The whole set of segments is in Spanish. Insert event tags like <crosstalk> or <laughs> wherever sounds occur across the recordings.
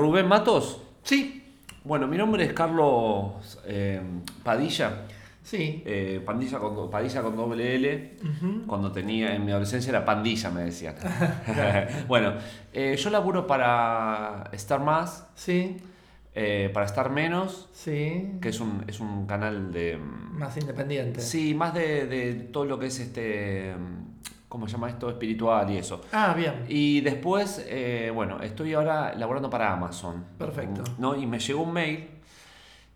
Rubén Matos. Sí, Bueno, mi nombre es Carlos eh, Padilla. sí. Eh, Pandilla con, Padilla con doble L. Cuando tenía, en mi adolescencia era Pandilla, me decían. <laughs> <laughs> bueno, eh, yo laburo para Star Más, Sí, eh, para Star Menos, sí. que es un, es un canal de... mm, Más independiente. Sí, más de, de todo lo que es este... ¿Cómo se llama esto? Espiritual y eso. Ah, bien. Y después, eh, bueno, estoy ahora laborando para Amazon. Perfecto. ¿no? Y me llegó un mail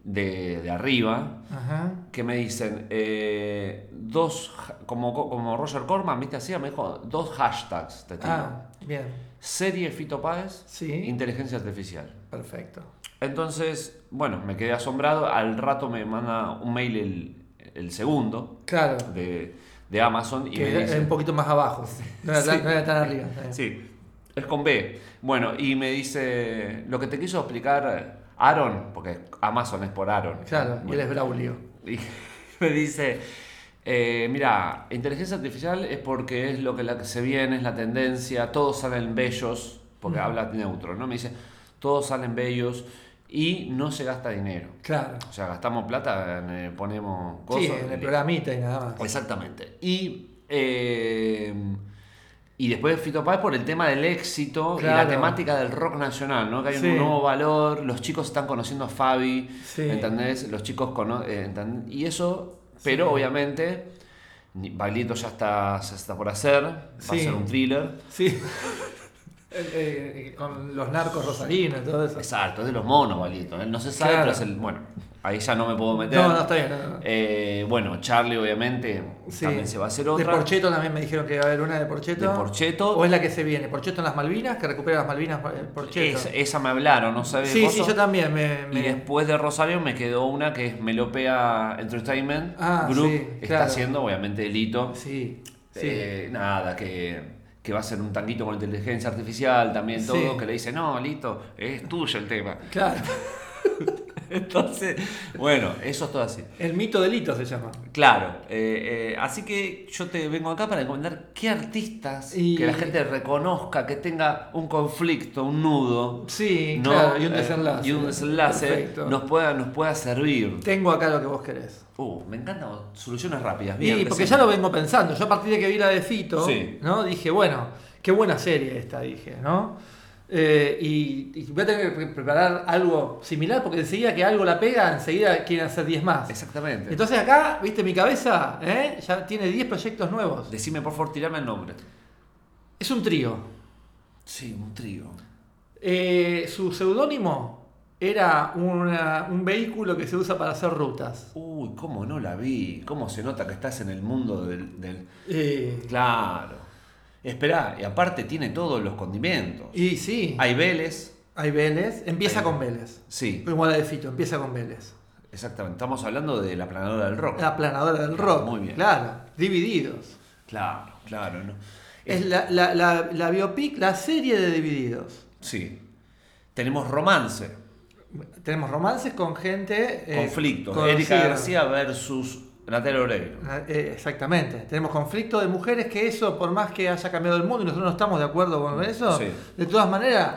de, de arriba Ajá. que me dicen eh, dos, como, como Roger Corman, ¿viste así? Me dijo dos hashtags, te tiro. Ah, bien. Serie Fito Páez, Sí. inteligencia artificial. Perfecto. Entonces, bueno, me quedé asombrado. Al rato me manda un mail el, el segundo Claro. de, de Amazon y que me era dice... un poquito más abajo. No era, tan, Sí. no era tan arriba. Sí, es con B. Bueno, y me dice, lo que te quiso explicar Aaron, porque Amazon es por Aaron. Claro, y él es Braulio. y <laughs> me dice, eh, mira, inteligencia artificial es porque es lo que, la que se viene, es la tendencia, todos salen bellos, porque habla neutro, ¿no? Me dice, todos salen bellos y no se gasta dinero. Claro. O sea, gastamos plata, eh, ponemos Sí, cosas. en el y- programita y nada más. Exactamente. Y, eh, y después Fito Páez por el tema del éxito y la temática del rock nacional, ¿no? Que hay Sí. un nuevo valor, los chicos están conociendo a Fabi, Sí. ¿entendés? Los chicos conocen... y eso, pero Sí. obviamente, Baglietto ya está, ya está por hacer, va a Sí. ser un thriller. Sí. <laughs> Eh, eh, con los narcos rosarinos y todo eso. Exacto, es de los monos Baglietto, ¿eh? no se sabe, Claro. pero es el... Bueno, ahí ya no me puedo meter. No, no, está bien. no, no. Eh, bueno, Charlie obviamente Sí. también se va a hacer De otra. Porcheto también me dijeron que iba a haber una de Porcheto. De Porcheto. ¿O es la que se viene? ¿Porcheto en las Malvinas? ¿Que recupera las Malvinas Porcheto? Es- esa me hablaron, no sabes sí, sí, yo también me... Y después de Rosario me quedó una que es Melopea Entertainment Ah, Group. sí, Está haciendo obviamente el hito. Sí, sí. Eh, nada, que, que va a ser un tanquito con inteligencia artificial también, todo, Sí. que le dice, no, Lito, es tuyo el tema. Claro. <laughs> <laughs> Entonces, bueno, eso es todo así. El mito delito se llama. Claro, eh, eh, así que yo te vengo acá para recomendar qué artistas Y- que la gente reconozca, que tenga un conflicto, un nudo, Sí, ¿no? claro, y un Eh, desenlace. y un desenlace Perfecto. nos pueda, nos pueda servir. Tengo acá lo que vos querés. Uh, me encantan soluciones rápidas. Y Bien, porque decime. ya lo vengo pensando. Yo a partir de que vi la de Fito, Sí. ¿no? Dije, bueno, qué buena serie esta, dije, ¿no? Eh, y, y voy a tener que preparar algo similar porque enseguida que algo la pega, enseguida quieren hacer 10 más. Exactamente. Entonces acá, viste, mi cabeza ¿eh? ya tiene 10 proyectos nuevos. Decime por favor, tirame el nombre. Es un trío. Sí, un trío. Eh, su seudónimo era una- un vehículo que se usa para hacer rutas. Uy, cómo no la vi. Cómo se nota que estás en el mundo del. del- Eh, Claro. Esperá, y aparte tiene todos los condimentos. y sí, Hay Vélez. hay Vélez, empieza Hay- con Vélez. Sí, la de Fito, empieza con Vélez. exactamente. Estamos hablando de la planadora del rock. La planadora del rock. Muy bien. Claro, divididos. Claro, claro. ¿no? Es la, la, la, la biopic, la serie de Divididos. Sí. Tenemos romance, Tenemos romances con gente. eh, conflicto. Erika García versus Natalia Oreiro. Eh, exactamente. Tenemos conflicto de mujeres que eso, por más que haya cambiado el mundo y nosotros no estamos de acuerdo con eso, Sí. de todas maneras,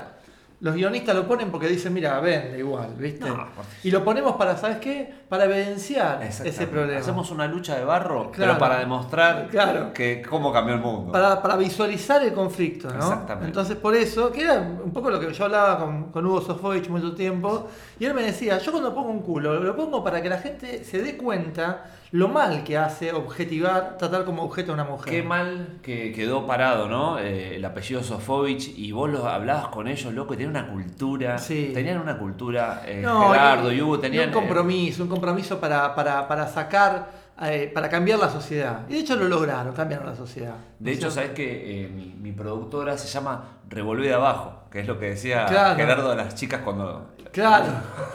los guionistas lo ponen porque dicen, mira, vende igual, ¿viste? No. y lo ponemos para, ¿sabes qué? Para evidenciar ese problema. Hacemos una lucha de barro, Claro. pero para demostrar Claro. que cómo cambió el mundo. Para, para visualizar el conflicto, ¿no? Exactamente. Entonces, por eso, que era un poco lo que yo hablaba con, con Hugo Sofovich mucho tiempo, y él me decía, yo cuando pongo un culo, lo pongo para que la gente se dé cuenta lo mal que hace objetivar, tratar como objeto a una mujer. Qué mal que quedó parado, ¿no? Eh, el apellido Sofovich y vos los hablabas con ellos, loco, y tenían una cultura. Sí. Tenían una cultura, eh, No, Gerardo y- y Hugo y tenían. un compromiso, un compromiso para, para, para sacar, eh, para cambiar la sociedad. Y de hecho lo lograron, cambiaron la sociedad. eh, de ¿No hecho, es sabes que eh, mi, mi productora se llama Revolvé de abajo, que es lo que decía Claro. Gerardo a las chicas cuando Claro,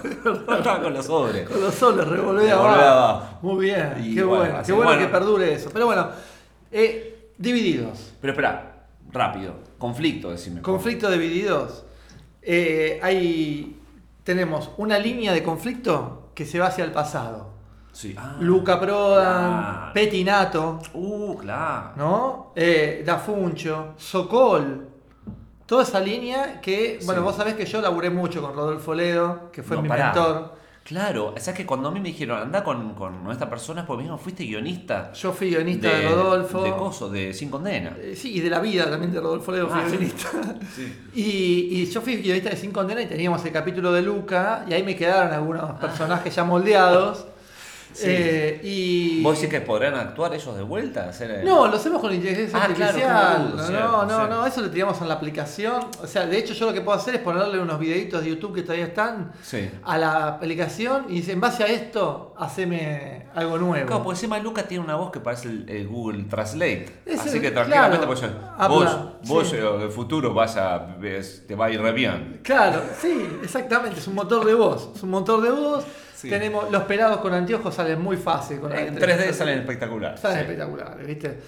<laughs> con los sobres. con los de Revolvé abajo. abajo. Muy bien, Y qué bueno, qué bueno, bueno. que perdure eso. Pero bueno, eh, divididos. Pero espera, rápido. Conflicto, decime. Conflicto divididos. Eh, hay, tenemos una línea de conflicto que se va hacia el pasado. Sí. Ah, Luca Prodan, claro. Petinato, Uh, claro. ¿no? Eh, Da Funcho, Sokol. Toda esa línea que, bueno, Sí. vos sabés que yo laburé mucho con Rodolfo Ledo, que fue No, mi pará. mentor. Claro, o sea que cuando a mí me dijeron anda con, con esta persona, pues mismo fuiste guionista. Yo fui guionista de, Rodolfo. De Coso, de Sin Condena. Eh, sí, y de la vida también de Rodolfo Ledo fui Ah, guionista. <laughs> Sí. Y, y yo fui guionista de Sin Condena y teníamos el capítulo de Luca y ahí me quedaron algunos personajes ya moldeados. Sí. Eh, y... ¿Vos decís que podrán actuar ellos de vuelta? Hacer el- No, lo hacemos con inteligencia Ah, artificial. no, cierto, no, no, eso lo tiramos en la aplicación. O sea, de hecho yo lo que puedo hacer es ponerle unos videitos de YouTube que todavía están Sí. a la aplicación y dice, en base a esto, haceme algo nuevo. Claro, porque encima Luca tiene una voz que parece el, el Google Translate. Es Así el- que tranquilamente claro, pues, vos, vos sí. eh, del futuro vas a, te va a ir re bien. Claro, sí, exactamente, es un motor de voz. Es un motor de voz. Sí. Tenemos los pelados con anteojos salen muy fácil con En inteligencia 3D salen artificial. espectacular. Salen sí. espectaculares, ¿viste?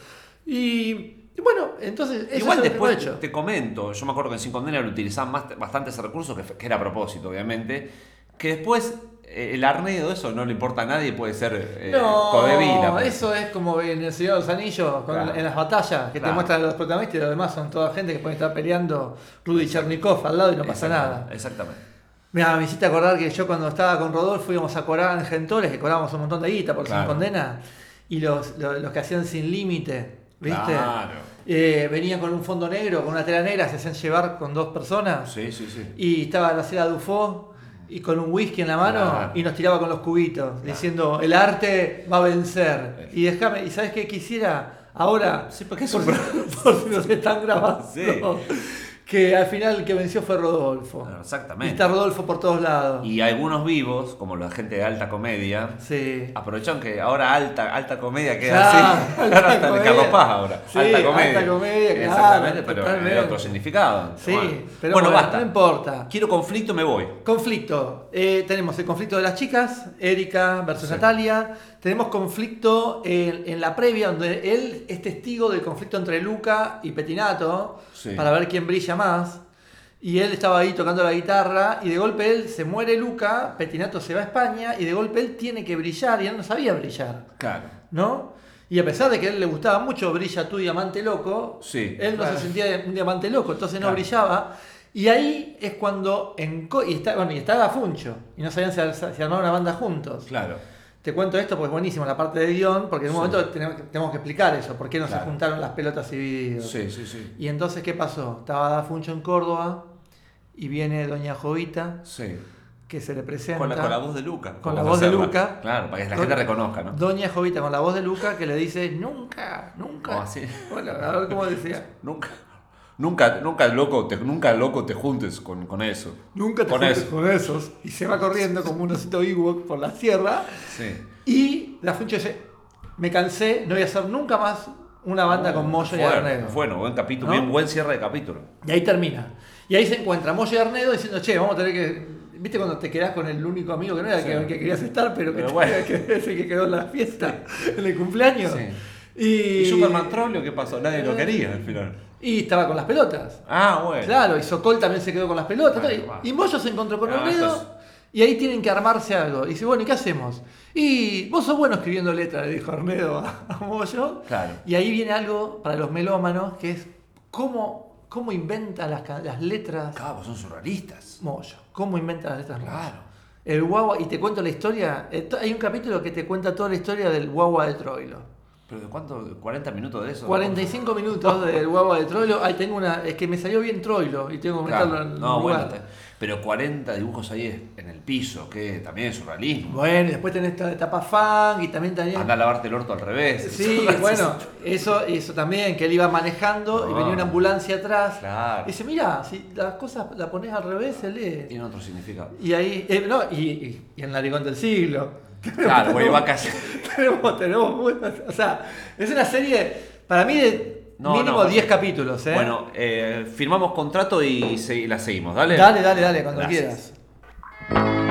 Y, y bueno, entonces eso Igual es después hecho. te comento, yo me acuerdo que en Sin Condena lo utilizaban más- bastante ese recurso, que, era a propósito, obviamente, que después eh, el arnedo, eso no le importa a nadie, puede ser eh, No, Codevila. pues. eso es como en El Señor de los Anillos, con- Claro. en las batallas, que Claro. te muestran a los protagonistas y los demás son toda gente que puede estar peleando Rudy Chernikov al lado y no pasa nada. Exactamente. Mira, me hiciste acordar que yo cuando estaba con Rodolfo íbamos a cobrar en Gentores, que cobrábamos un montón de guita por Claro. sin condena, y los, los, los que hacían sin límite, ¿viste? Claro. Eh, venían con un fondo negro, con una tela negra, se hacían llevar con dos personas, Sí, sí, sí. y estaba la cera Dufo y con un whisky en la mano Claro. y nos tiraba con los cubitos, diciendo, el arte va a vencer. Y déjame, ¿y sabes qué quisiera? Ahora, Sí, porque por, si, <laughs> por si nos están grabando, Sí. Que al final el que venció fue Rodolfo. Claro, Y Exactamente. está Rodolfo por todos lados. Y algunos vivos, como la gente de alta comedia, Sí. aprovecharon que ahora alta, alta comedia queda Claro, así. alta <laughs> Ahora está. Carlos Paz ahora. Sí, alta comedia. alta comedia, claro, Exactamente, pero de otro significado. Sí, Bueno. pero bueno, bueno, basta. no importa. Quiero conflicto, me voy. Conflicto. Eh, tenemos el conflicto de las chicas, Erika versus Sí. Natalia. Tenemos conflicto en, en la previa, donde él es testigo del conflicto entre Luca y Petinato, Sí. para ver quién brilla más. Y él estaba ahí tocando la guitarra, y de golpe él se muere Luca, Petinato se va a España, y de golpe él tiene que brillar, y él no sabía brillar, Claro. ¿no? Y a pesar de que a él le gustaba mucho Brilla tu diamante loco, Sí. él no Claro. se sentía un diamante loco, entonces no Claro. brillaba. Y ahí es cuando. En, y, está, bueno, y estaba Funcho. Y no sabían si, si armaban una banda juntos. Claro. Te cuento esto porque es buenísimo la parte de guion, porque en un Sí. momento tenemos, que- tenemos que explicar eso, por qué no Claro. se juntaron las pelotas y videos. Sí, sí, sí. Y entonces, ¿qué pasó? Estaba Funcho en Córdoba y viene Doña Jovita, Sí. que se le presenta. Con la, con la voz de Luca. Con la voz de. Luca. Claro, para que la Con- gente reconozca, ¿no? Doña Jovita con la voz de Luca que le dice, nunca, nunca. ¿Cómo así? Bueno, a ver cómo decía. <laughs> Nunca. Nunca, nunca loco, te, nunca loco te juntes con, con eso. Nunca te Con juntes eso. con esos. Y se va corriendo como un osito Ewok por la sierra. Sí. Y la Funcho dice, me cansé, no voy a hacer nunca más una banda con Moyo y Bueno, Arnedo. Bueno, buen capítulo, ¿No? bien, buen cierre de capítulo. Y ahí termina. Y ahí se encuentra Moyo y Arnedo diciendo, che, vamos a tener que... ¿Viste cuando te quedás con el único amigo que no era Sí. el que, que querías estar, pero que, Pero <laughs> bueno. que es el que quedó en la fiesta, en el cumpleaños? Sí. Y, ¿Y Superman Trollio qué pasó? Nadie lo quería al final. Y estaba con las pelotas. Ah, bueno. Claro, y Sokol también se quedó con las pelotas. Y- Moyo se encontró con Ah, esto y ahí tienen que armarse algo. Y dice, bueno, ¿y qué hacemos? Y vos sos bueno escribiendo letras, le dijo Arnedo a, a Moyo. Claro. Y ahí viene algo para los melómanos, que es cómo, cómo inventa las, letras Claro, son surrealistas. Moyo. Cómo inventa las letras Moyo. Claro. El guagua, y te cuento la historia. to- Hay un capítulo que te cuenta toda la historia del guagua de Troilo. ¿Pero de cuánto? ¿40 minutos de eso? 45 minutos del guagua de Troilo. Ahí tengo una. Es que me salió bien Troilo y tengo que Claro. meterlo en No, bueno, lugar. está- pero 40 dibujos ahí en el piso, que también es surrealismo. Bueno, y después tenés esta etapa funk y también tenés. Anda a lavarte el orto al revés. Sí, <laughs> bueno, eso, eso también, que él iba manejando y No. venía una ambulancia atrás. Claro. Y dice, mira, si las cosas las pones al revés, se lee. Tiene otro significado. Y ahí, eh, no, y, y, y en Narigón del Siglo. Claro, güey, va casi. <laughs> tenemos, tenemos o sea, es una serie, para mí, de No, mínimo no, 10 capítulos, ¿eh? Bueno, eh, firmamos contrato y se- la seguimos, dale. dale, dale, dale, cuando Gracias. quieras.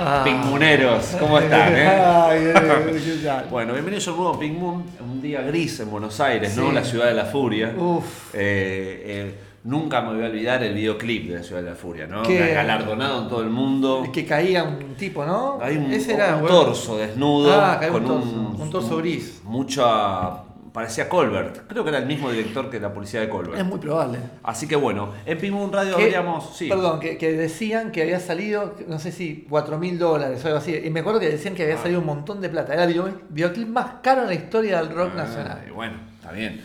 Ah. Pingmuneros, ¿cómo <laughs> están? eh? Ay, eh, ¿qué <laughs> tal? Bueno, bienvenidos a un nuevo Pink Moon, un día gris en Buenos Aires, ¿no? La ciudad de la furia. Uf. Eh, eh, nunca me voy a olvidar el videoclip de la ciudad de la furia, ¿no? Qué- Galardonado en todo el mundo. Que caía un tipo, ¿no? Hay un, Ese era un torso desnudo Ah, caía un con torso, un torso gris. Mucha. Parecía Colbert. Creo que era el mismo director que la policía de Colbert. Es muy probable. Así que bueno, en Pink Moon Radio Que- habríamos. Sí. Perdón, que, que decían que había salido, no sé si 4 mil dólares o algo así. Y me acuerdo que decían que había Ah. salido un montón de plata. Era el video- videoclip más caro en la historia del rock Ah, nacional. y bueno, está bien.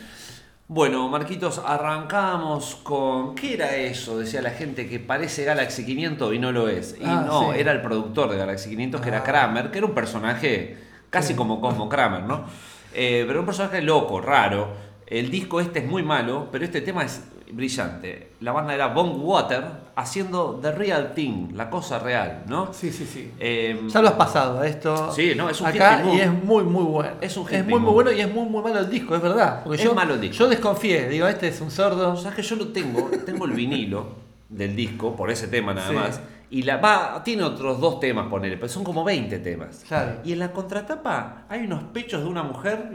Bueno, Marquitos, arrancamos con. ¿Qué era eso? Decía la gente que parece Galaxy 500 y no lo es. Y Ah, no, sí. era el productor de Galaxy 500, que era. Kramer, que era un personaje casi Sí. como Cosmo Kramer, ¿no? Eh, pero un personaje loco, raro. El disco este es muy malo, pero este tema es brillante. La banda era Bong Water haciendo The Real Thing, la cosa real, ¿no? Sí, sí, sí. Eh, Ya lo has pasado a esto. Sí, no, es un acá hit y es muy, muy bueno. Es un hit Es muy, muy bueno y es muy, muy malo el disco, es verdad. Porque Es yo, malo el disco. Yo desconfié, digo, este es un sordo. ¿Sabes que yo lo tengo? Tengo el vinilo del disco, por ese tema nada Sí. más. Y la va, tiene otros dos temas, ponele, pero son como 20 temas. Claro. Y en la contratapa hay unos pechos de una mujer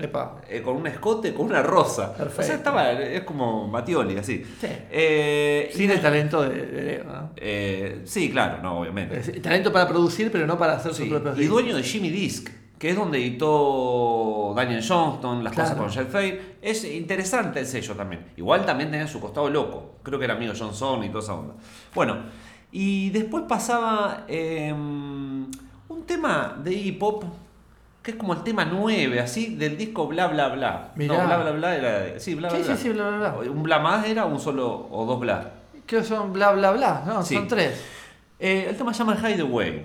eh, con un escote, con una rosa. Perfecto. O sea, estaba, es como Matioli, así. Sí. Eh, y Sin el talento de, de Leo, ¿no? eh, sí, claro, no, obviamente. Es- talento para producir, pero no para hacer Sí, sus propios Y dueño de Jimmy Disc, que es donde editó Daniel Johnston, las Claro. cosas con Jet Fair. Es interesante el sello también. Igual también tenía su costado loco. Creo que era amigo Johnson y toda esa onda. Bueno, y después pasaba eh, un tema de hip hop que es como el tema 9, así, del disco Bla Bla Bla. Mirá. No, Bla Bla Bla era. Sí, Bla Bla Sí, Bla. sí, sí, bla, bla, bla. ¿Un Bla más era un solo o dos Bla? Creo que son bla, bla, bla, ¿no? Sí. Son tres. Eh, el tema se llama Hideaway.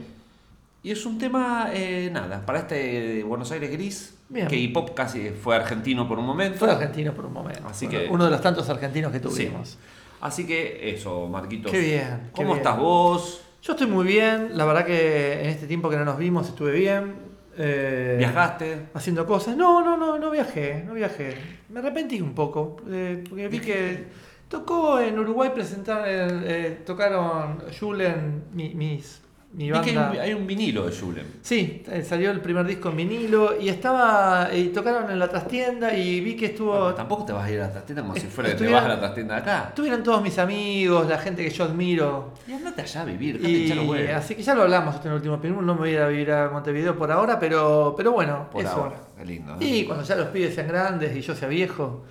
Y es un tema, eh, nada, para este Buenos Aires gris, Bien. que hip hop casi fue argentino por un momento. Fue argentino por un momento. Así que- Uno de los tantos argentinos que Sí. tuvimos. Así que eso, Marquitos. Qué bien, qué ¿Cómo bien. estás vos? Yo estoy muy bien, la verdad que en este tiempo que no nos vimos estuve bien. eh, ¿Viajaste? Haciendo cosas. No, no, no, no viajé, no viajé. Me arrepentí un poco, eh, porque vi que tocó en Uruguay presentar, el- eh, tocaron Julen, mi, mis, mi que hay un, hay un vinilo de Julen. Sí, eh, salió el primer disco en vinilo y estaba, y tocaron en la trastienda y vi que estuvo... Bueno, tampoco te vas a ir a la trastienda como si fuera que te vas a la trastienda acá. Estuvieron todos mis amigos, la gente que yo admiro. Y andate allá a vivir, Y huevos. así que ya lo hablamos en el último penúltimo, no me voy a ir a vivir a Montevideo por ahora, pero, pero bueno, Por eso. ahora, lindo. ¿eh? Y cuando ya los pibes sean grandes y yo sea viejo.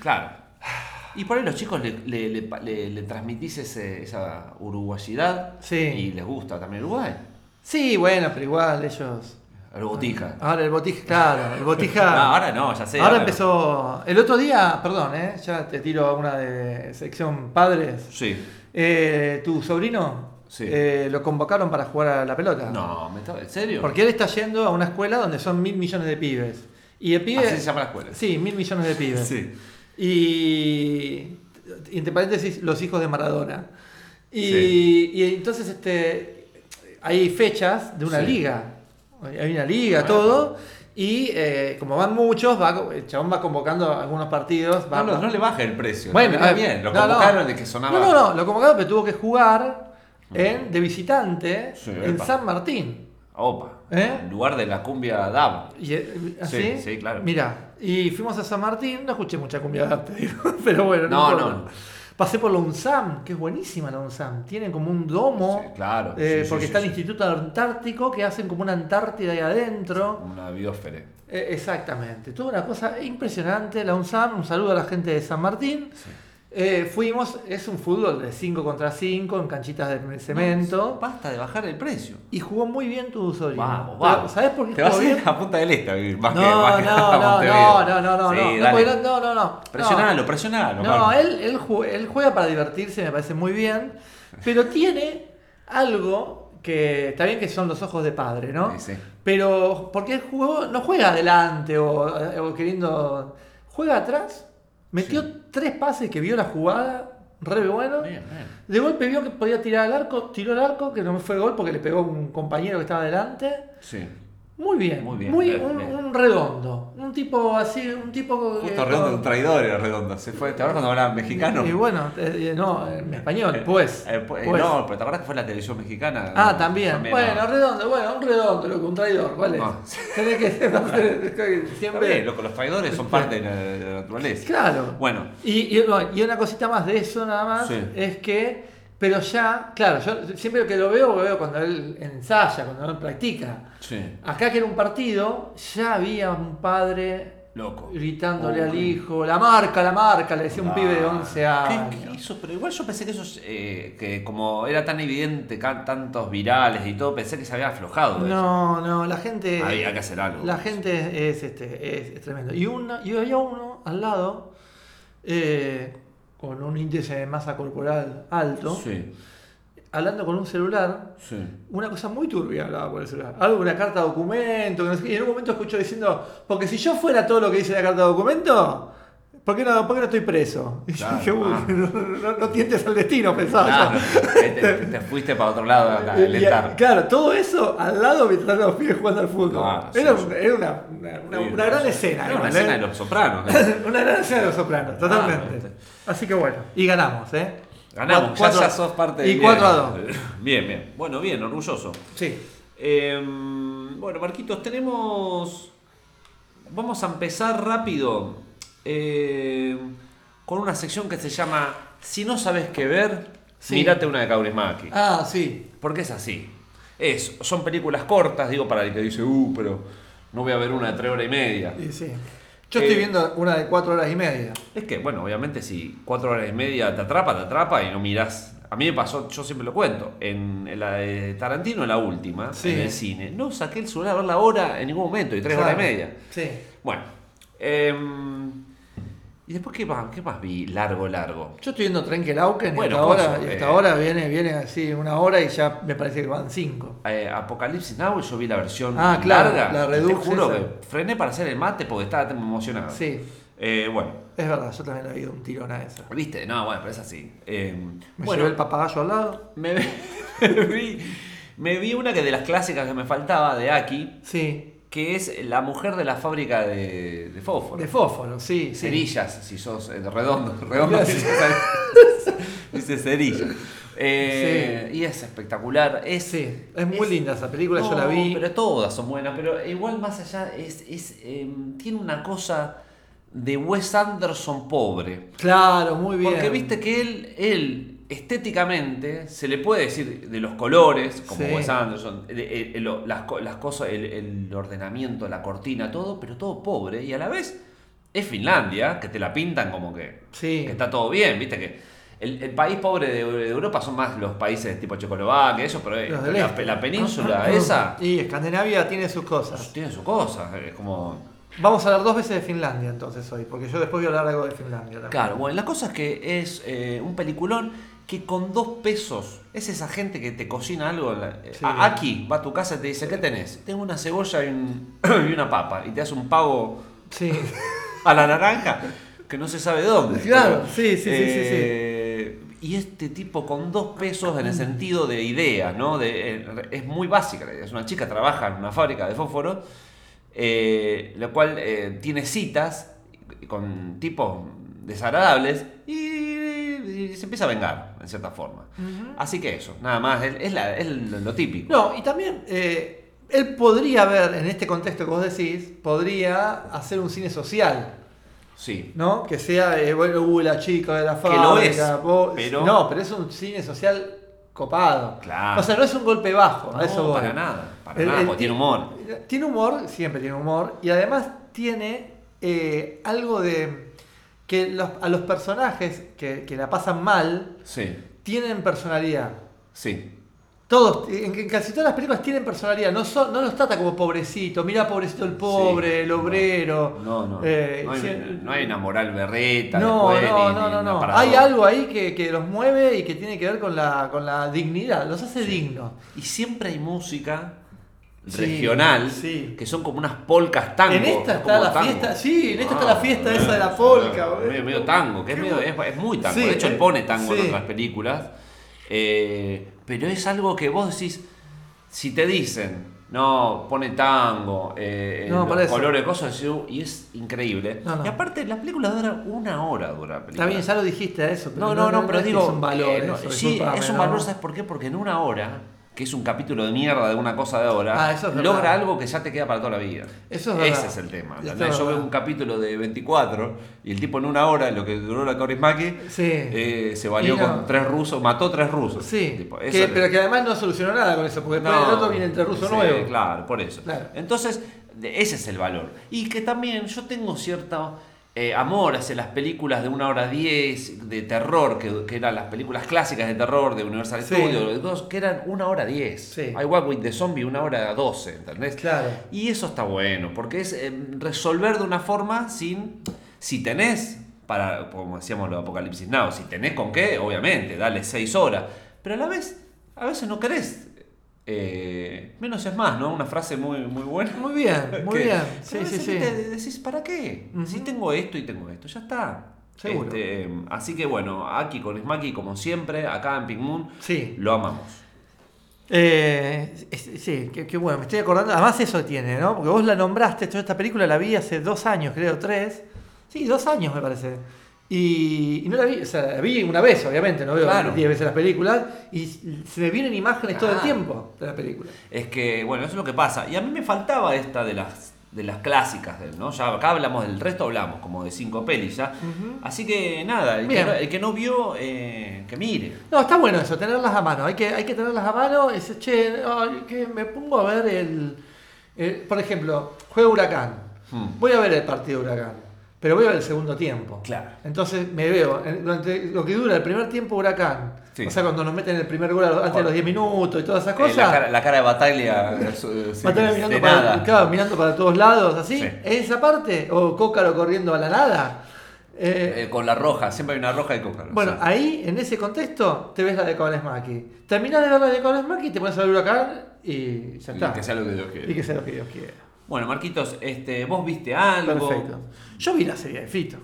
Claro. Y por ahí los chicos le, le, le, le- le transmitís ese- esa uruguayidad Sí. y les gusta también Uruguay. Sí, bueno, pero igual ellos. El botija. Ahora el botija, claro, el botija. <laughs> No, ahora no, ya sé. ahora empezó. El otro día, perdón, ¿eh? ya te tiro una de sección padres. Sí. Eh, tu sobrino Sí. eh, lo convocaron para jugar a la pelota. No, ¿me está- ¿en serio? Porque él está yendo a una escuela donde son mil millones de pibes. Y el pibe. Así se llama la escuela. Sí, mil millones de pibes. Sí. Y. Entre paréntesis, los hijos de Maradona. Y, Sí. y entonces este, hay fechas de una Sí. liga. Hay una liga, Bueno. todo. Y eh, como van muchos, va, el chabón va convocando algunos partidos. Va, No, no, no le baje el precio. bueno, eh, bien. Lo convocaron de que sonaba. No, no, no, lo convocaron, pero tuvo que jugar en, de visitante Sí, en epa. San Martín. Opa. ¿Eh? En lugar de la cumbia DAB. Y, ¿así? Sí, sí, claro. Mira, y fuimos a San Martín, no escuché mucha cumbia arte, digo, <laughs> pero bueno, No, importa. no. Pasé por la UNSAM, que es buenísima la UNSAM. Tienen como un domo, Sí, claro. eh, Sí, sí, porque sí, está el sí. Instituto Antártico, que hacen como una Antártida ahí adentro. Una biosfere. Eh, exactamente, toda una cosa impresionante. La UNSAM, un saludo a la gente de San Martín. Eh, fuimos, es un fútbol de 5 contra 5 en canchitas de cemento. Basta de bajar el precio. Y jugó muy bien tu sobrino. Vamos, Pero, vamos. ¿Sabes por qué Te vas jugó a ir bien? a Punta del Este a vivir, más No, que, más que no, no, no, no, no, no, Sí, no, dale. porque no, no, no. Presionalo, presionalo. No, él, él juega para divertirse, me parece muy bien, pero tiene algo que está bien que son los ojos de padre, ¿no? Sí, sí. Pero porque él jugó, no juega adelante o, o queriendo, juega atrás, metió tres pases que vio la jugada, re bueno. Bien, bien. De golpe vio que podía tirar al arco, tiró al arco, que no fue gol porque le pegó un compañero que estaba adelante. Sí. Muy bien, Muy muy bien, un, redondo, un tipo así, un tipo Justo redondo, un traidor era redondo. Se fue. ¿Te acuerdas cuando hablaban mexicano? Y bueno, eh, eh, no, en español, pues. Eh, pues, pues. No, pero ¿te acuerdas que fue la televisión mexicana? Ah, también. no. Bueno, redondo, bueno, un redondo, loco, un traidor, ¿cuál es? No. <laughs> Tenés que <laughs> bien, siempre. loco, los traidores son parte de la, de la naturaleza. Claro. Bueno, Y, y, una cosita más de eso nada más Sí. es que, pero ya, claro, yo siempre que lo veo, lo veo cuando él ensaya, cuando él practica. sí. Acá que era un partido, ya había un padre Loco. gritándole al qué- hijo, la marca, la marca, le decía un Ah, pibe de 11 ¿qué- años. ¿Qué, hizo? Pero igual yo pensé que eso, eh, que como era tan evidente, tantos virales y todo, pensé que se había aflojado. de eso. No, no, la gente. Había que hacer algo. La gente es, este, es, es tremendo. Y, uno, y había uno al lado eh, con un índice de masa corporal alto, Sí, hablando con un celular. sí. Una cosa muy turbia hablaba por el celular. Algo, una carta de documento. y en un momento escuchó diciendo: Porque si yo fuera todo lo que dice la carta de documento. ¿Por qué, no, ¿Por qué no estoy preso? Y yo dije, uy, ah. no, no, no tientes al destino, pensaba Claro, te, te- te fuiste para otro lado a calentar. claro, todo eso al lado mientras los pibes jugando al fútbol. Era, sí, una, una- una- una gran escena. Era una escena ¿eh? de los sopranos. ¿no? <laughs> una gran escena de los sopranos, totalmente. Así que bueno, y ganamos, ¿eh? Ganamos, Cuatro- ya, sos parte Y del 4 a 2. <laughs> Bien, bien. Bueno, bien, orgulloso. Sí. Eh, bueno, Marquitos, tenemos. Vamos a empezar rápido eh, con una sección que se llama Si no sabes qué ver, Sí. mírate una de Kaurismäki. Ah, sí. Porque es así. Es, son películas cortas, digo, para el que dice, uh, pero no voy a ver una de tres horas y media. Y sí. Yo Eh, estoy viendo una de 4 horas y media. Es que, bueno, obviamente si cuatro horas y media te atrapa, te atrapa y no mirás. A mí me pasó, yo siempre lo cuento, en, en la de Tarantino, en la última, Sí. en el cine, no saqué el celular a ver la hora en ningún momento, y tres Claro. horas y media. Sí. Bueno, em, ¿y después qué más, qué más vi largo, largo? Yo estoy viendo Trenkelauken Bueno, y hasta ahora, eh. ahora viene, viene así una hora y ya me parece que van 5. Eh, Apocalipsis Now, yo vi la versión Ah, claro, larga. la y te Redux juro esa. que frené para hacer el mate porque estaba tan emocionado. Sí. Eh, bueno, Es verdad, yo también había dado un tirón a esa. ¿viste? No, bueno, pero es así. Eh, Me bueno, llevé el papagayo al lado. me, <laughs> me vi, me vi una que de las clásicas que me faltaba de Aki, Sí. Que es la mujer de la fábrica de, de fósforo. De fósforo, sí. sí. Cerillas, si sos eh, redondo, <laughs> redondo <laughs> dice cerilla. Eh, Y es espectacular. Es, Sí, es muy linda esa película, yo la vi. Pero todas son buenas, pero igual más allá es, es, eh, tiene una cosa de Wes Anderson pobre. Claro, muy bien. Porque viste que él, él estéticamente se le puede decir de los colores, como Sí. Wes Anderson, de- de- de lo- las, co- las cosas, el, ordenamiento, la cortina, todo, pero todo pobre. Y a la vez es Finlandia, que te la pintan como que, Sí. que está todo bien, viste que el, país pobre de, de Europa son más los países tipo Checoslovaquia, eso, pero eh, la, este. la península esa Y Escandinavia tiene sus cosas. tiene su cosa, es como... Vamos a hablar dos veces de Finlandia entonces hoy, porque yo después voy a hablar algo de Finlandia también. Claro, bueno, la cosa es que es eh, un peliculón que con dos pesos es esa gente que te cocina algo. eh, Sí. Aquí va a tu casa y te dice: ¿Qué tenés? Tengo una cebolla y, un- <clears throat> y una papa. Y te hace un pavo Sí. <laughs> a la naranja que no se sabe dónde. Claro, sí, sí, sí, sí, sí. Eh, Y este tipo con dos pesos en el sentido de idea, ¿no? De, eh, es muy básica. la idea. Es una chica que trabaja en una fábrica de fósforo, eh, la cual eh, tiene citas con tipos desagradables y, y se empieza a vengar, en cierta forma. Así que eso, nada más, es, es la- es lo típico. No, y también eh, él podría ver, en este contexto que vos decís, podría hacer un cine social. Sí. ¿No? Que sea, eh, bueno, uh, la chica de la Que lo es, fábrica, vos- pero- No, pero es un cine social copado. Claro. O sea, no es un golpe bajo, a No, eso voy. para nada, para El- nada, el porque ti- tiene humor. Tiene humor, siempre tiene humor, y además tiene eh, algo de que los- a los personajes que, que la pasan mal Sí, tienen personalidad. sí. Todos, en, en casi todas las películas tienen personalidad, no, son, no los trata como pobrecito, mira pobrecito el pobre, Sí, el no. obrero. No, no. Eh, no, hay, sí, no hay una moral berreta. No, después, no, ni- no, ni no, no. Hay algo ahí que, que los mueve y que tiene que ver con la, con la dignidad, los hace dignos. Y siempre hay música Sí, regional sí. que son como unas polcas tango. En esta está la tango. fiesta- sí, en esta está Ah, la fiesta eh, esa de la polka, eh, Medio, medio tango, que es, medio, es, es muy tango. Sí, de hecho, él pone tango en otras películas. Eh, pero es algo que vos decís, si te dicen, no, pone tango, eh, No, los colores, cosas y es increíble. No, no. Y aparte, la película dura una hora, dura la película. Está bien, ya lo dijiste a eso. pero No, no, no, pero digo. Es un valor. eh, no, eso, sí, es un ¿no? valor, ¿sabes por qué? Porque en una hora, que es un capítulo de mierda de una cosa de ahora, Ah, es logra algo que ya te queda para toda la vida. Eso es Ese es el tema. Yo veo un capítulo de 24 y el tipo en una hora, lo que duró la Kaurismäki, Sí. eh, se valió no. con tres rusos, mató tres rusos. Sí, Tipo, que- pero que además no solucionó nada con eso, porque después no, del otro viene el ruso sí. Claro, por eso. Claro. Entonces, ese es el valor. Y que también yo tengo cierto eh, amor hacia las películas de una hora diez, de terror, que, que eran las películas clásicas de terror de Universal Sí. Studios, que eran una hora diez. Sí. I Walk with the Zombie, una hora doce, ¿entendés? Claro. Y eso está bueno, porque es eh, resolver de una forma sin. Si tenés, para, como decíamos lo de Apocalipsis Now, si tenés con qué, obviamente, dale seis horas. Pero a la vez, a veces no querés. Eh, menos es más, ¿no? Una frase muy, muy buena. Muy bien, <laughs> muy Que- bien. Sí, sí, sí. viste, decís, ¿para qué? Si tengo esto y tengo esto, ya está. Seguro. Este, así que bueno, aquí con Smaki, como siempre, acá en Pink Moon, Sí. lo amamos. Eh, sí, qué, qué bueno, me estoy acordando. Además, eso tiene, ¿no? Porque vos la nombraste, yo esta película la vi hace dos años, creo, tres. Sí, dos años me parece. Y, y no la vi, o sea, la vi una vez, obviamente, no veo Claro. diez veces las películas. Y se me vienen imágenes todo el Ah. tiempo de la película. Es que, bueno, eso es lo que pasa. Y a mí me faltaba esta de las, de las clásicas, ¿no? Ya acá hablamos del resto, hablamos como de cinco pelis ya. Así que nada, el que, no, el que no vio, eh, que mire. No, está bueno eso, tenerlas a mano. Hay que, hay que tenerlas a mano. Dices, che, ay, que me pongo a ver el, el- Por ejemplo, juega Huracán. Hmm. Voy a ver el partido de Huracán. Pero ver el segundo tiempo. Claro. Entonces me veo, durante lo que dura el primer tiempo Huracán. Sí. O sea, cuando nos meten el primer gol antes de los 10 minutos y todas esas Eh, cosas. la, cara, la cara de batalla. eh, sí, mirando, nada. para, claro, mirando para todos lados, así. Sí. Esa parte, o Cócaro corriendo a la nada. Eh, Eh, con la roja, siempre hay una roja y coca. Bueno, ahí, en ese contexto, te ves la de Maki. Terminás de ver la de Maki, te pones a ver Huracán y ya Y está. que sea lo que Dios Y quiere. que sea lo que Dios quiera. Bueno, Marquitos, este, ¿vos viste algo? Perfecto. Yo vi la serie de Fito.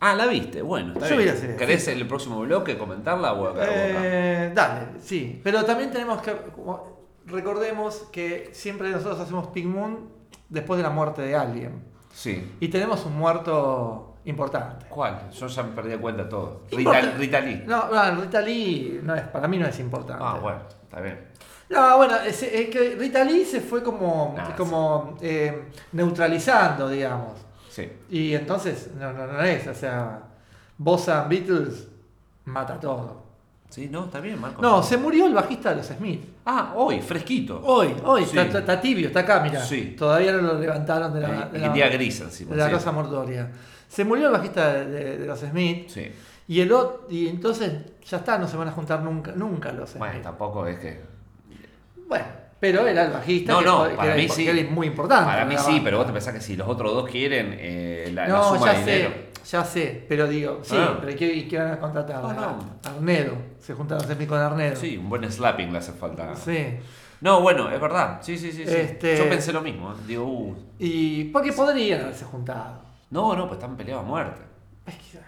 Ah, la viste, bueno, está Yo vi bien. la serie. ¿Querés el próximo bloque comentarla o acá? Eh, dale, sí. Pero también tenemos que. Recordemos que siempre nosotros hacemos Pink Moon después de la muerte de alguien. Sí. Y tenemos un muerto importante. ¿Cuál? Yo ya me perdí de cuenta todo. Rita, Rita Lee. No, no, Rita Lee no es, para mí no es importante. Ah, bueno, está bien. No, bueno, es, es que Rita Lee se fue como, Nah, como eh, neutralizando, digamos. Sí. Y entonces, no, no, no es, o sea, Bossa Beatles mata todo. Sí, no, está bien, Marco. No, se murió el bajista de los Smith. Ah, hoy, fresquito. Hoy, hoy, Sí. está, tibio, está acá, mira. Sí. Todavía no lo levantaron de la, Eh, de y la, día gris encima. de la sí. cosa mortuoria. Se murió el bajista de, de- de los Smith. Sí. Y el otro, y entonces ya está, no se van a juntar nunca, nunca los Smith. Bueno, tampoco es que. Bueno, pero era el bajista No, que, no, que para era, mí sí. era muy importante. Para mí la sí, pero vos te pensás que si los otros dos quieren eh, la, la No, suma ya de dinero. sé, ya sé, pero digo, sí, Ah. pero ¿y qué, qué van a contratar? No, no. A Arnedo, se juntaron Smith con Arnedo. Sí, un buen slapping le hace falta. Sí. No, bueno, es verdad. Sí, sí, sí. sí. Este- Yo pensé lo mismo. Digo, uh, Y porque podrían haberse juntado. no, no, pues están peleados a muerte. Es que- ¿qué-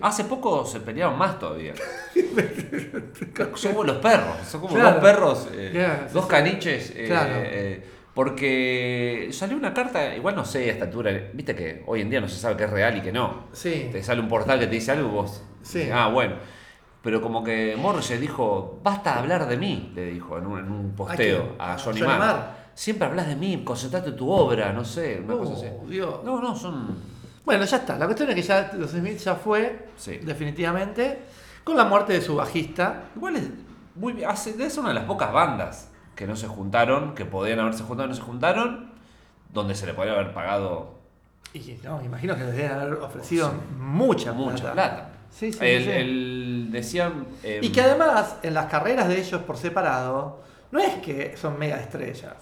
Hace poco se peleaban más todavía. <laughs> como los perros, son como Claro. dos perros, eh, dos caniches. eh, Claro. eh, porque salió una carta, igual no sé a esta altura, viste que hoy en día no se sabe qué es real y qué no. Sí. Te sale un portal que te dice algo y vos. Sí. Ah, bueno. Pero como que Morrissey dijo, basta de hablar de mí, le dijo en un, en un posteo a ¿A Johnny, Johnny Marr. Marr? Siempre hablas de mí, concentrate en tu obra, no sé, una Oh, cosa así. Dios. No, no, son. Bueno, ya está. La cuestión es que ya los Smith ya fue, Sí. definitivamente, con la muerte de su bajista. Igual es muy bien. Hace, es una de las pocas bandas que no se juntaron, que podían haberse juntado y no se juntaron, donde se le podría haber pagado Y no, imagino que les deben haber ofrecido mucha, mucha plata. Sí, sí, el, sí. el- decían. eh, Y que además, en las carreras de ellos por separado, no es que son mega estrellas.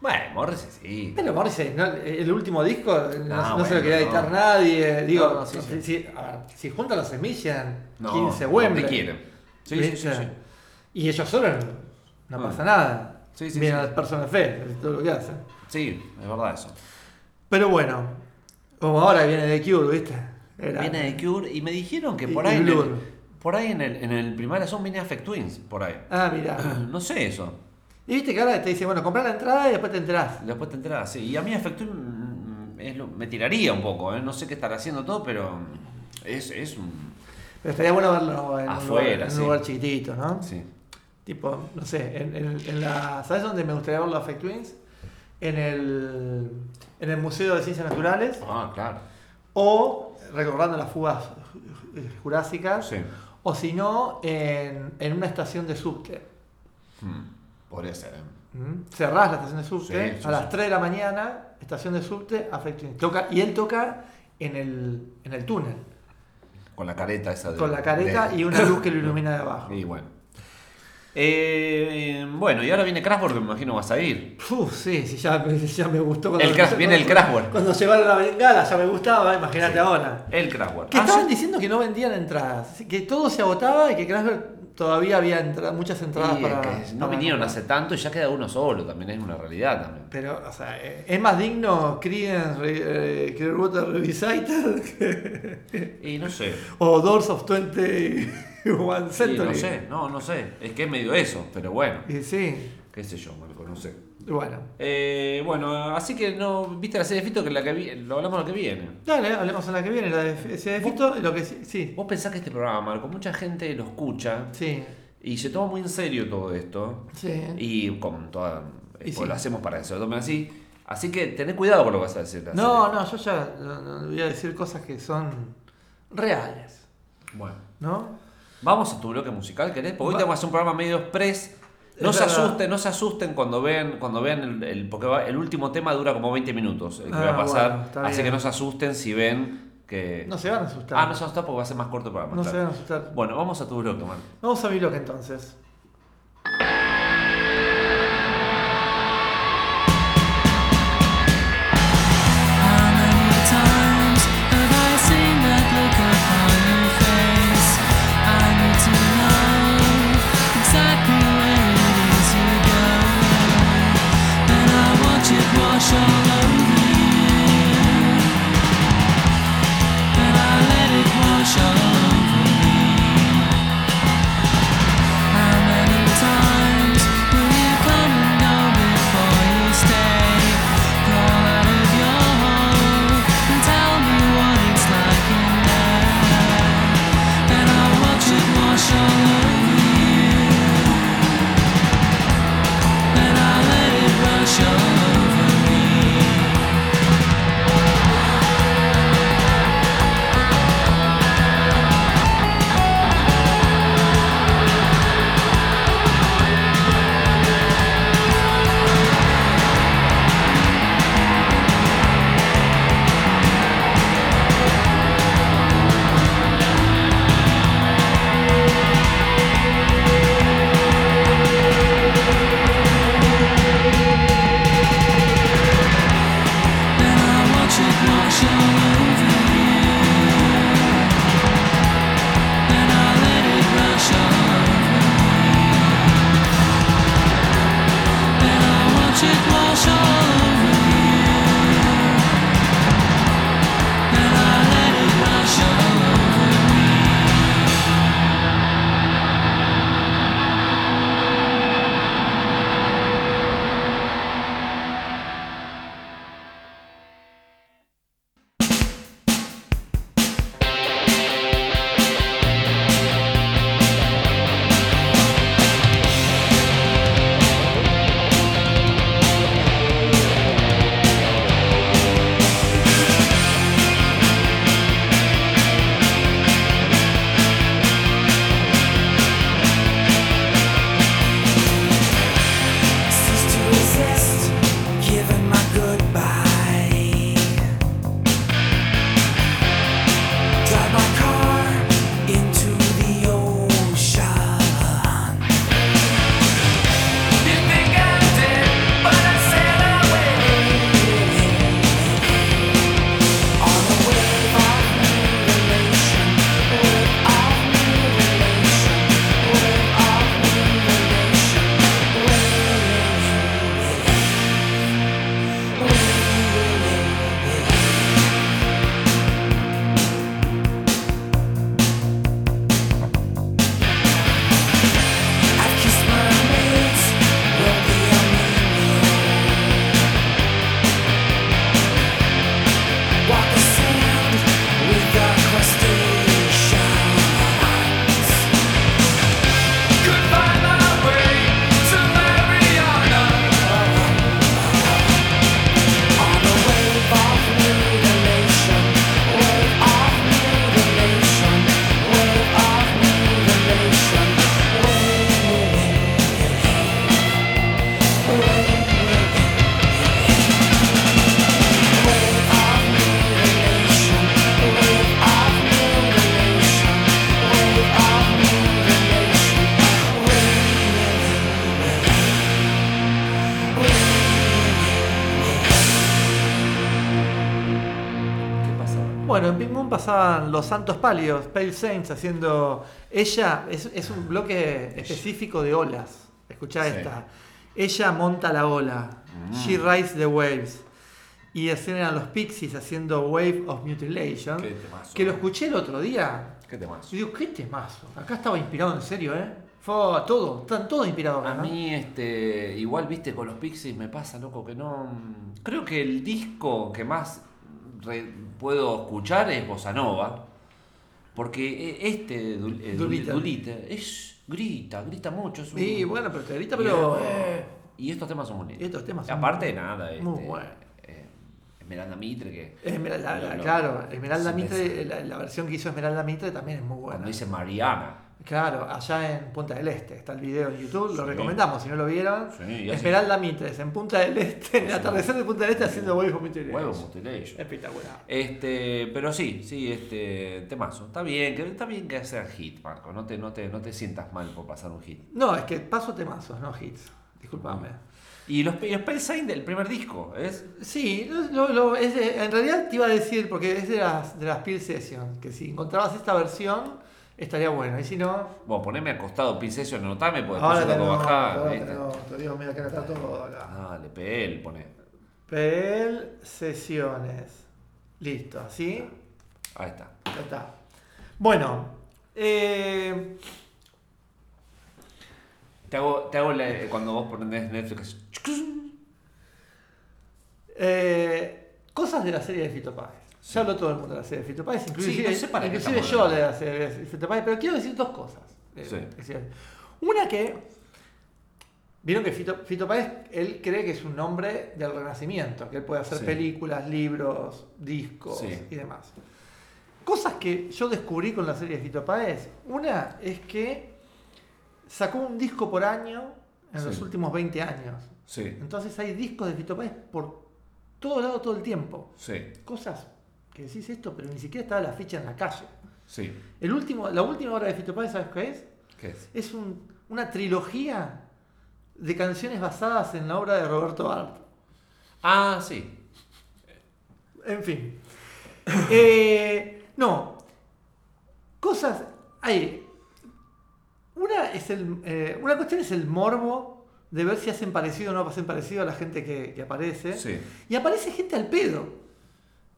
Bueno, Morrissey sí. Pero Morrissey, ¿no? el último disco no, No, no se lo quería editar nadie. Digo, sí, sí. si, a ver, si juntan llegan No, 15 no Wembley. te quieren. Y ellos solo no Ah. pasa nada. Sí, sí, sí. a las personas fe, todo lo que hacen. Sí, es verdad eso. Pero bueno, como ahora viene de Cure, ¿viste? Era- Viene de Cure y me dijeron que por y ahí. En Blur. el, por ahí en el, en el primaria son viene Affect Twins, por ahí. Ah, mira. <clears throat> No sé eso. Y viste que ahora te dice, bueno, comprar la entrada y después te enterás. Después te enteras, sí. Y a mí lo- me tiraría un poco, ¿eh? No sé qué estará haciendo todo, pero es, es un. Pero estaría bueno verlo en, Afuera, un, lugar, en un lugar chiquitito, ¿no? Sí. Tipo, no sé, en, en- en la. ¿Sabes dónde me gustaría verlo a Fake Twins? En el, en el Museo de Ciencias Naturales Ah, claro. o recordando las fugas ju- jurásicas Sí. o si no en, en una estación de subte. Hmm, Podría ser, ¿eh? ¿Mm? Cerrás la estación de subte Sí, sí, a las sí. 3 de la mañana, estación de subte, a. Toca, y él toca en el, en el túnel, Con la careta esa de. con la careta de- y una luz que lo <laughs> ilumina de abajo. Y bueno. Eh, bueno, y ahora viene Kraftwerk, que me imagino vas a ir. Uf, sí, sí, ya, me- ya me gustó. El Kraft- viene el Kraftwerk. Cuando llevaron la bengala ya me gustaba, imagínate Sí. ahora. El Kraftwerk. Que Ah, estaban sí. diciendo que no vendían entradas, que todo se agotaba y que Kraftwerk todavía había entra- muchas entradas Y para. que no para vinieron comprar. hace tanto y ya queda uno solo, también es una realidad también. Pero, o sea, eh, es más digno Creedence Re- eh, Clearwater Revisited que- Y no sé. <laughs> o Doors of 21 Sí, Century. no sé, no, no sé. Es que es medio eso, pero bueno. Y sí, Qué sé yo, Marco, no sé. Bueno. Eh, bueno, así que no. ¿Viste la serie de Fito que la que vi- lo hablamos la que viene? Dale, hablemos en la que viene, la de, ese de Fito, lo que sí. Sí, Vos pensás que este programa, Marco, mucha gente lo escucha sí, y se toma muy en serio todo esto. sí. Y con toda. Y pues sí. lo hacemos para que se lo tomen así. Así que tenés cuidado con lo que vas a decir. la No, serie. no, yo ya no, no, voy a decir cosas que son reales, Bueno. ¿no? Vamos a tu bloque musical, ¿querés? Porque hoy Va- tenemos un programa medio express. No se asusten, no se asusten cuando vean, cuando vean el, el- porque va- el último tema dura como 20 minutos, el que Ah, voy a pasar. bueno, está así bien. que no se asusten si ven que. No se van a asustar. ah, no se asustan porque va a ser más corto el programa. No se van a asustar. Bueno, vamos a tu bloque, man. Vamos a mi bloque entonces. emotions Pasaban los Santos Pálidos, Pale Saints, haciendo. Ella es, es un bloque específico de olas. Escuchá Sí. esta. Ella monta la ola. Mm. She rides the waves. Y después eran los Pixies haciendo Wave of Mutilation. Qué temazo. Que lo escuché el otro día. ¿Qué temazo? Y digo, qué temazo. Acá estaba inspirado en serio, ¿eh? Fue todo, están todos inspirados. A acá, ¿no? mí, este, igual, viste, con los Pixies me pasa, loco, que no. Creo que el disco que más re- puedo escuchar es Bossa Nova. Porque e- este, Dul- eh. Doolittle, es, grita, grita mucho. Es un- Sí, bueno, pero te grita, pero. eh, y estos temas son bonitos. Estos temas Y son aparte, muy- nada, este, muy buenos. eh, Esmeralda Mitre, que Esmeralda, no. claro, Esmeralda Mitre, la, la versión que hizo Esmeralda Mitre también es muy buena. cuando dice Mariana. Claro, allá en Punta del Este está el video en YouTube, lo Sí. recomendamos si no lo vieron. Sí, Esmeralda Mitres en Punta del Este, en el atardecer de Punta del Este haciendo of Mutilation. Espectacular. Este, pero sí, sí, este temazo. Está bien, que está bien que sea hit, Marco. No te, no te, no te sientas mal por pasar un hit. No, es que paso temazos, no hits. Disculpame. Y los, y los Sign del primer disco, ¿es? Sí, lo- lo- es en realidad te iba a decir, porque es de las, de las Peel Sessions, que si encontrabas esta versión estaría bueno. Y si no, Bueno, poneme acostado Pin Session, anotame, porque después yo tengo que bajar. te digo, mira, acá está todo acá. Dale, PL, pone. Peel Sesiones. Listo, ¿así? Ahí está. Ya está. Bueno, eh, Te hago, te hago la- cuando vos pones Netflix. eh, cosas de la serie de Fito Páez. Ya habló todo el mundo de la serie de Fito Páez, inclusive, no sé para qué inclusive yo hablando. de la serie de Fito Páez, pero quiero decir dos cosas. Eh, Sí. Una que, vieron que Fito, Fito Páez, él cree que es un nombre del renacimiento, que él puede hacer Sí. películas, libros, discos Sí. y demás. Cosas que yo descubrí con la serie de Fito Páez. Una es que sacó un disco por año en Sí. los últimos 20 años. Sí, Entonces hay discos de Fito Páez por todo lado todo el tiempo. sí, Cosas que decís esto, pero ni siquiera estaba la ficha en la calle. sí. El último, la última obra de Fito Páez, ¿sabes qué es? ¿Qué es? Es un- una trilogía de canciones basadas en la obra de Roberto Art. Ah, sí. En fin. <coughs> Eh, no. Cosas. Hay. Una es el. eh, una cuestión es el morbo de ver si hacen parecido o no hacen parecido a la gente que, que aparece. Sí. Y aparece gente al pedo.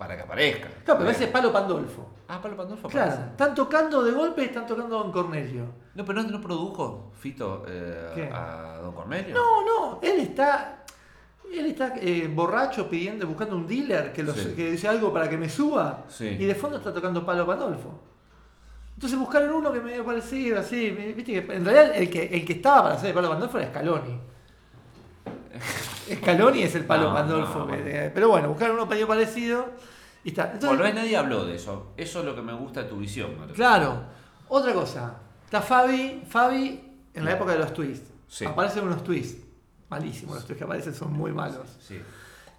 Para que aparezca. Claro, pero es Palo Pandolfo. Ah, Pablo Pandolfo Claro, aparece. están tocando de golpe y están tocando Don Cornelio. No, pero no, no produjo Fito eh, a Don Cornelio. No, no, él está. Él está eh, borracho pidiendo, buscando un dealer que, los- Sí. que dice algo para que me suba. Sí. Y de fondo está tocando Palo Pandolfo. Entonces buscaron uno que me dio parecido, así. Viste que en realidad el que, el que estaba para hacer de Palo Pandolfo era Scaloni. Scaloni es el Palo No, Pandolfo. no, pero bueno, buscaron uno medio parecido. Y está. Entonces, Volvés, nadie habló de eso. Eso es lo que me gusta de tu visión. Mario. Claro. Otra cosa. Está Fabi, Fabi en la época de los twists. Sí. Aparecen unos twists. Malísimos los twists que aparecen, son muy malos. Sí.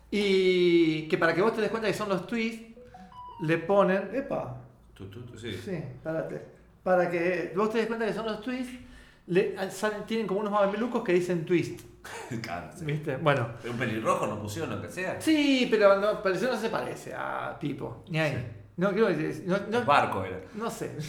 Y que para que vos te des cuenta que son los twists, le ponen. ¡Epa! Tú, tú, tú, sí. Sí, párate. Para que vos te des cuenta que son los twists, le, salen- tienen como unos mamelucos que dicen twist. <laughs> Claro, sí. ¿Viste? Bueno. Un pelirrojo no pusieron lo que sea. Sí, pero, no, no se parece a Pipo. Ni ahí. Sí. No, no, no- Barco era. No sé. <laughs>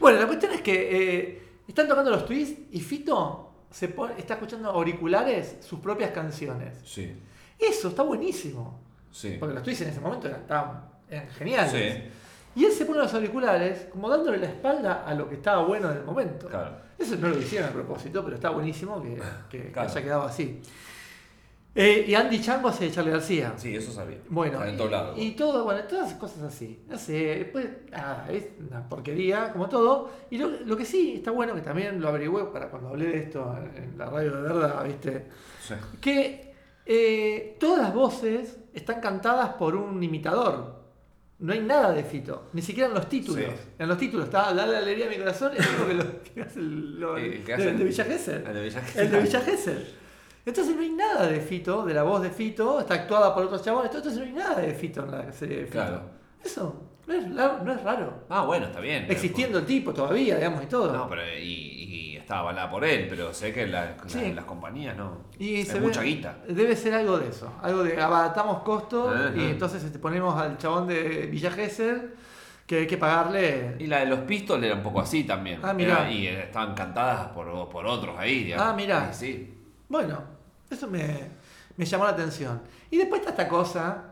bueno, la cuestión es que eh, están tocando los twists y Fito se pone- está escuchando auriculares sus propias canciones. Sí. Eso está buenísimo. Sí. Porque los twists en ese momento eran, estaban- eran geniales. Sí. Y él se pone los auriculares como dándole la espalda a lo que estaba bueno en el momento. Claro. Eso no lo hicieron a propósito, pero está buenísimo que, que- que Claro. haya quedado así. Eh, y Andy Chango hace de Charlie García. Sí, eso sabía. Bueno, y, lados. y todo, bueno, todas esas cosas así. No sé, después, nada, es una porquería, como todo. Y lo, lo que sí está bueno, que también lo averigüé para cuando hablé de esto en, en la radio de verdad, ¿viste? Sí. Que eh, todas las voces están cantadas por un imitador. No hay nada de Fito, ni siquiera en los títulos. Sí. En los títulos está Dale alegría a mi corazón, es lo que, lo, <laughs> que hace el, lo- el que hace- de Villa Gesell. El de Villa El de Villa Gesell. Entonces no hay nada de Fito, de la voz de Fito, está actuada por otros chabones, entonces no hay nada de Fito en la serie de Fito. Claro. Eso no es, la- no es raro. Ah, bueno, está bien. Existiendo el tipo todavía, digamos, y todo. No, pero y, está avalada por él, pero sé que la- la- Sí. las compañías no. Y es mucha ve- guita. Debe ser algo de eso. Algo de abaratamos costos Ajá. y entonces este, ponemos al chabón de Villa Gesell que hay que pagarle. Y la de los Pistols era un poco así también. Ah, mirá. Era- y eh, estaban cantadas por, por otros ahí, digamos. Ah, mirá. Y sí. Bueno, eso me, me llamó la atención. Y después está esta cosa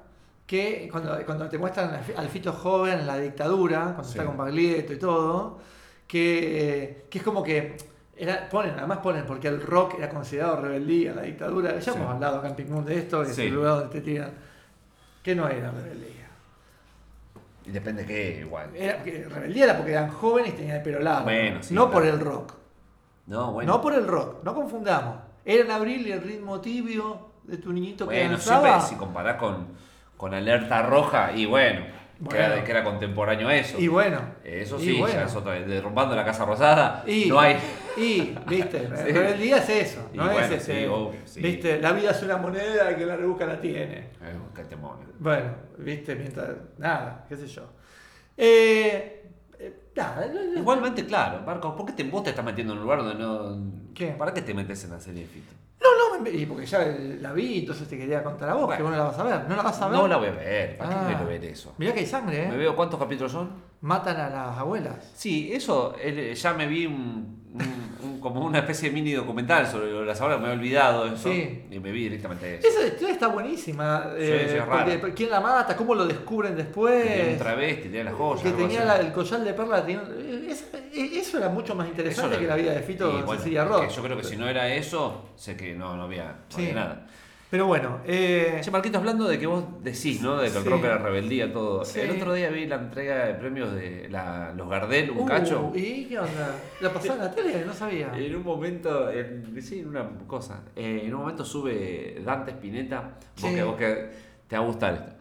que cuando, cuando te muestran al Fi- al Fito joven en la dictadura, cuando Sí. está con Baglietto y todo, que, que es como que era, ponen, además ponen, porque el rock era considerado rebeldía la dictadura. Ya Sí. hemos hablado acá en Pink Moon de esto, que es Sí. el lugar donde te tiran. Que no era rebeldía. Y depende qué, igual. Era, rebeldía era porque eran jóvenes y tenían el pelo largo. Bueno, sí, no claro. por el rock. No, bueno. No por el rock, no confundamos. Era en abril y el ritmo tibio de tu niñito que Bueno, danzaba. siempre si comparás con, con Alerta Roja, y bueno, Que, era, que era contemporáneo a eso. Y bueno. Eso sí, bueno. ya es otra vez. Derrumbando la Casa Rosada, Y, no hay. y, viste, <laughs> Sí. rebeldía es eso, no bueno, es ese, sí, obvio, sí. viste, la vida es una moneda y que la rebusca la tiene. Bueno, viste, mientras, nada, qué sé yo. Eh, eh, nada, Igualmente, claro, Marcos, ¿por qué te, vos te estás metiendo en un lugar donde no. ¿Qué? ¿Para qué te metes en la serie de Fito? No, no, me- y porque ya la vi, entonces te quería contar a vos, Bueno. que vos no la vas a ver, no la vas a ver. No la voy a ver, ¿para Ah. qué quiero ver eso? Mirá que hay sangre, ¿Me eh. veo cuántos capítulos son? Matan a las abuelas. Sí, eso, ya me vi un, un- un- como una especie de mini documental sobre las abuelas, me he olvidado eso. Sí. Y me vi directamente eso. Esa historia está buenísima. Sí, eh, es porque rara. quién la mata, cómo lo descubren Que después. tenía un travesti, tenía las joyas. que tenía la- el collar de perla. tenía- eh, es- eh, eso era mucho más interesante que la vida de Fito y bueno, Cecilia Roth. Yo creo que si no era eso, sé que no, no había, no Sí. había nada. Pero bueno, eh, Che, Marquito, hablando de que vos decís, ¿no? De que el Sí. rock era rebeldía, todo. Sí. El otro día vi la entrega de premios de la- los Gardel, un uh, cacho. ¿Y qué onda? ¿La pasaba en la tele? No sabía. <laughs> En un momento, en- sí, en una cosa. eh, en un momento sube Dante Spinetta, Sí. que, vos que te va a gustar esto.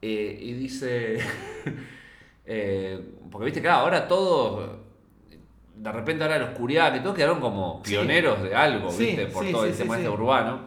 eh, y dice. <laughs> eh, porque viste, claro, ahora todo. De repente ahora los Curiac y todos quedaron como Sí. pioneros de algo, Sí, ¿viste? Por sí, todo el tema este urbano.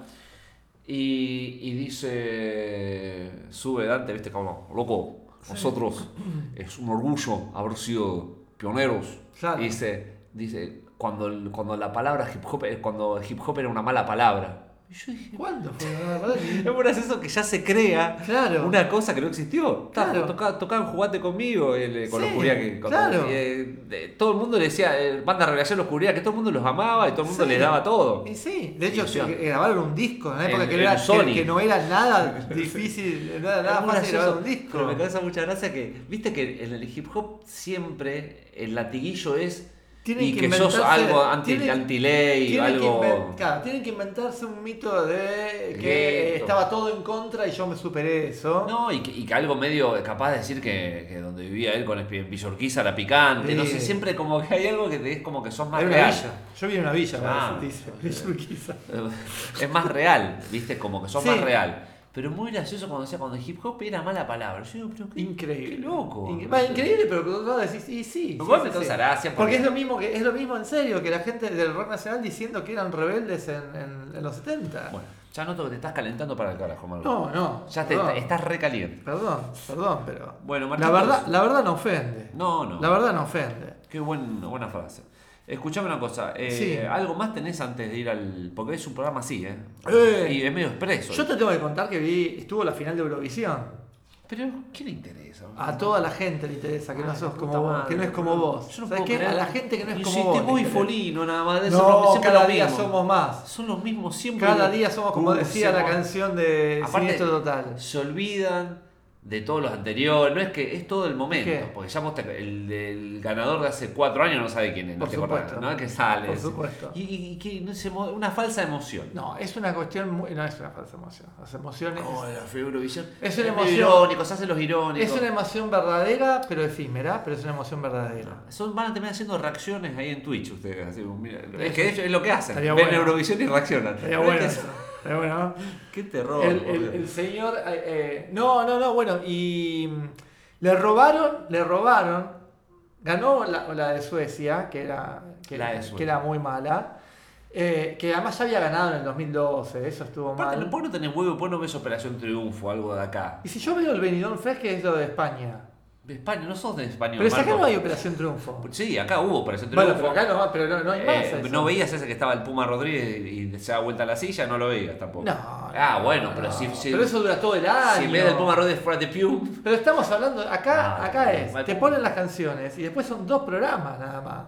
Y, y dice. Sube Dante, viste, como, loco, nosotros es un orgullo haber sido pioneros. Claro. Y dice, dice cuando, cuando la palabra hip hop, eh, cuando hip hop era una mala palabra. Y yo dije, ¿Cuándo fue? No, es muy gracioso que ya se crea Claro. una cosa que no existió. Claro. toca- tocaban jugate conmigo el, eh, con Sí, los que- claro. eh, todo el mundo le decía, eh, banda revelación los Curiac, que todo el mundo los amaba y todo el mundo Sí. les daba todo. Y sí, de hecho que- grabaron un disco en una época que, no era, Sony. que, que no era nada <laughs> difícil, nada muy fácil gracioso, grabar un disco. Pero me causa mucha gracia que, viste que en el hip hop siempre el latiguillo es Tienen y que que, sos algo anti, tienen- anti-ley, Tienen que, algo... claro, tienen que inventarse un mito de que estaba todo en contra y yo me superé eso. No, y que, y que algo medio capaz de decir que, que donde vivía él con Villorquiza, la picante, no sé, siempre como que hay algo que te es como que sos más Era real. villa. Yo vi en una villa, Ah. dice. Villurquiza. <laughs> Es más real, viste, como que sos Sí. más real. Pero muy gracioso cuando decía cuando hip hop era mala palabra. Yo digo, pero qué, Increíble. qué loco. Incre- increíble, pero que vos decís, y sí. Igual sí, me sí, Porque porque- es lo mismo que es lo mismo en serio que la gente del rock nacional diciendo que eran rebeldes en, en- en los 70. Bueno, ya noto que te estás calentando para el carajo, Marco. no, no. Ya te estás recaliente. Perdón, perdón, pero. Bueno, la Marquitos. verdad, la verdad no ofende. No, no. La verdad no ofende. Qué buen- buena frase. Escuchame una cosa, eh, Sí. algo más tenés antes de ir al. Porque es un programa así, ¿eh? Eh. Y es medio expreso. Yo te tengo que contar que vi, estuvo la final de Eurovisión. Pero, ¿qué le interesa? A toda la gente le interesa que no Ay, sos como vos, que no es como vos. Yo no ¿Sabes puedo qué? A la gente que no es Y como si vos. voy interesa. Folino, nada más. de No, eso cada día somos más. Son los mismos siempre. Cada día somos, como Uh, decía la canción de Aparte, Siniestro Total. Se olvidan de todos los anteriores. No es que es todo el momento. ¿Qué? Porque ya vos te- el, el ganador de hace cuatro años no sabe quién es. No Por acordás, supuesto. ¿no? Que sale. Por supuesto. Y, y- y que no se una falsa emoción. No, es una cuestión muy. No es una falsa emoción. Las emociones. Oh, la Eurovisión. Es una emoción. irónico, se hacen los irónicos. Es una emoción verdadera, pero efímera, pero es una emoción verdadera. Son, van a terminar haciendo reacciones ahí en Twitch ustedes. así, mira, es que es lo que hacen. Ven bueno. Eurovisión y reaccionan. Estaría ¿Ves bueno eso. Estaría bueno, ¿no? Qué terror. El, señor. eh, eh, no, no, no, bueno, y. mm, Le robaron, le robaron. Ganó la, la de Suecia, que era, que, La de era- Suecia. que era muy mala. eh, que además ya había ganado en el 2012, eso estuvo Aparte, mal. ¿por qué no tenés huevo? ¿Por qué no ves Operación Triunfo, algo de acá? Y si yo veo el Benidorm Fest, que es lo de España. España, no sos de español. Pero acá no hay Operación Triunfo. Sí, acá hubo Operación Bueno, Triunfo. pero acá no, pero no, no hay más. Eh, eso. no veías ese que estaba el Puma Rodríguez y se da vuelta a la silla, no lo veías tampoco. No. Ah, bueno, pero si, si, Pero eso dura todo el año. si en vez del Puma Rodríguez fuera de Pew. Pero estamos hablando, acá, Ah, acá es, te ponen las canciones y después son dos programas nada más.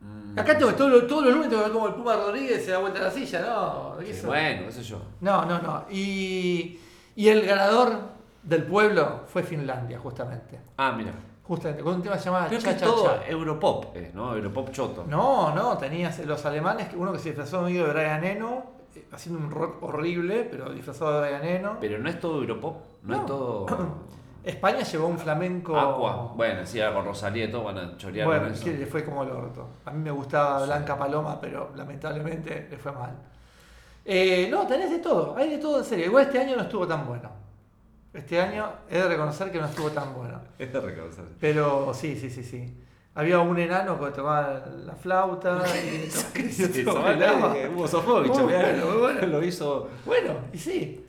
Mm, Acá tengo todos los, todos los lunes tengo que ver como el Puma Rodríguez se da vuelta a la silla, no. ¿qué sí, eso? bueno, sé yo. No, no, no. Y, y el ganador del pueblo fue Finlandia, justamente. Ah, mira. Justamente, con un tema llamado Creo que Cha es Cha todo Cha. Europop, eh, ¿no? Europop choto. No, no, tenías los alemanes, uno que se disfrazó amigo de Brian Eno, eh, haciendo un rock horrible, pero disfrazado de Brian Eno. Pero no es todo Europop, no, No. es todo <coughs> España llevó un flamenco. Aqua. Bueno, sí, con Rosalía y todo van a chorear Bueno, con eso. que le fue como el orto. A mí me gustaba Blanca Paloma, pero lamentablemente le fue mal. Eh, no, tenés de todo, hay de todo en serio. Igual este año no estuvo tan bueno. Este año he de reconocer que no estuvo tan bueno. <laughs> Es de reconocer. Pero sí, sí, sí, sí. Había un enano que tocaba la flauta y, lo hizo. Bueno, y sí.